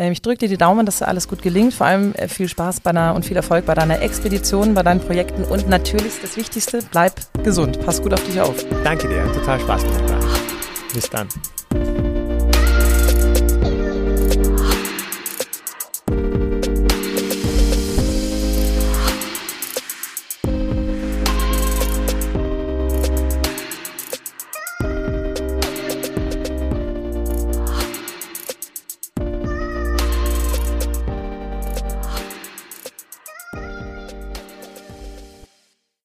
Ähm, ich drücke dir die Daumen, dass alles gut gelingt. Vor allem äh, viel Spaß bei einer, und viel Erfolg bei deiner Expedition, bei deinen Projekten und natürlich das Wichtigste, bleib gesund. Pass gut auf dich auf. Danke dir, total Spaß gemacht. Bis dann.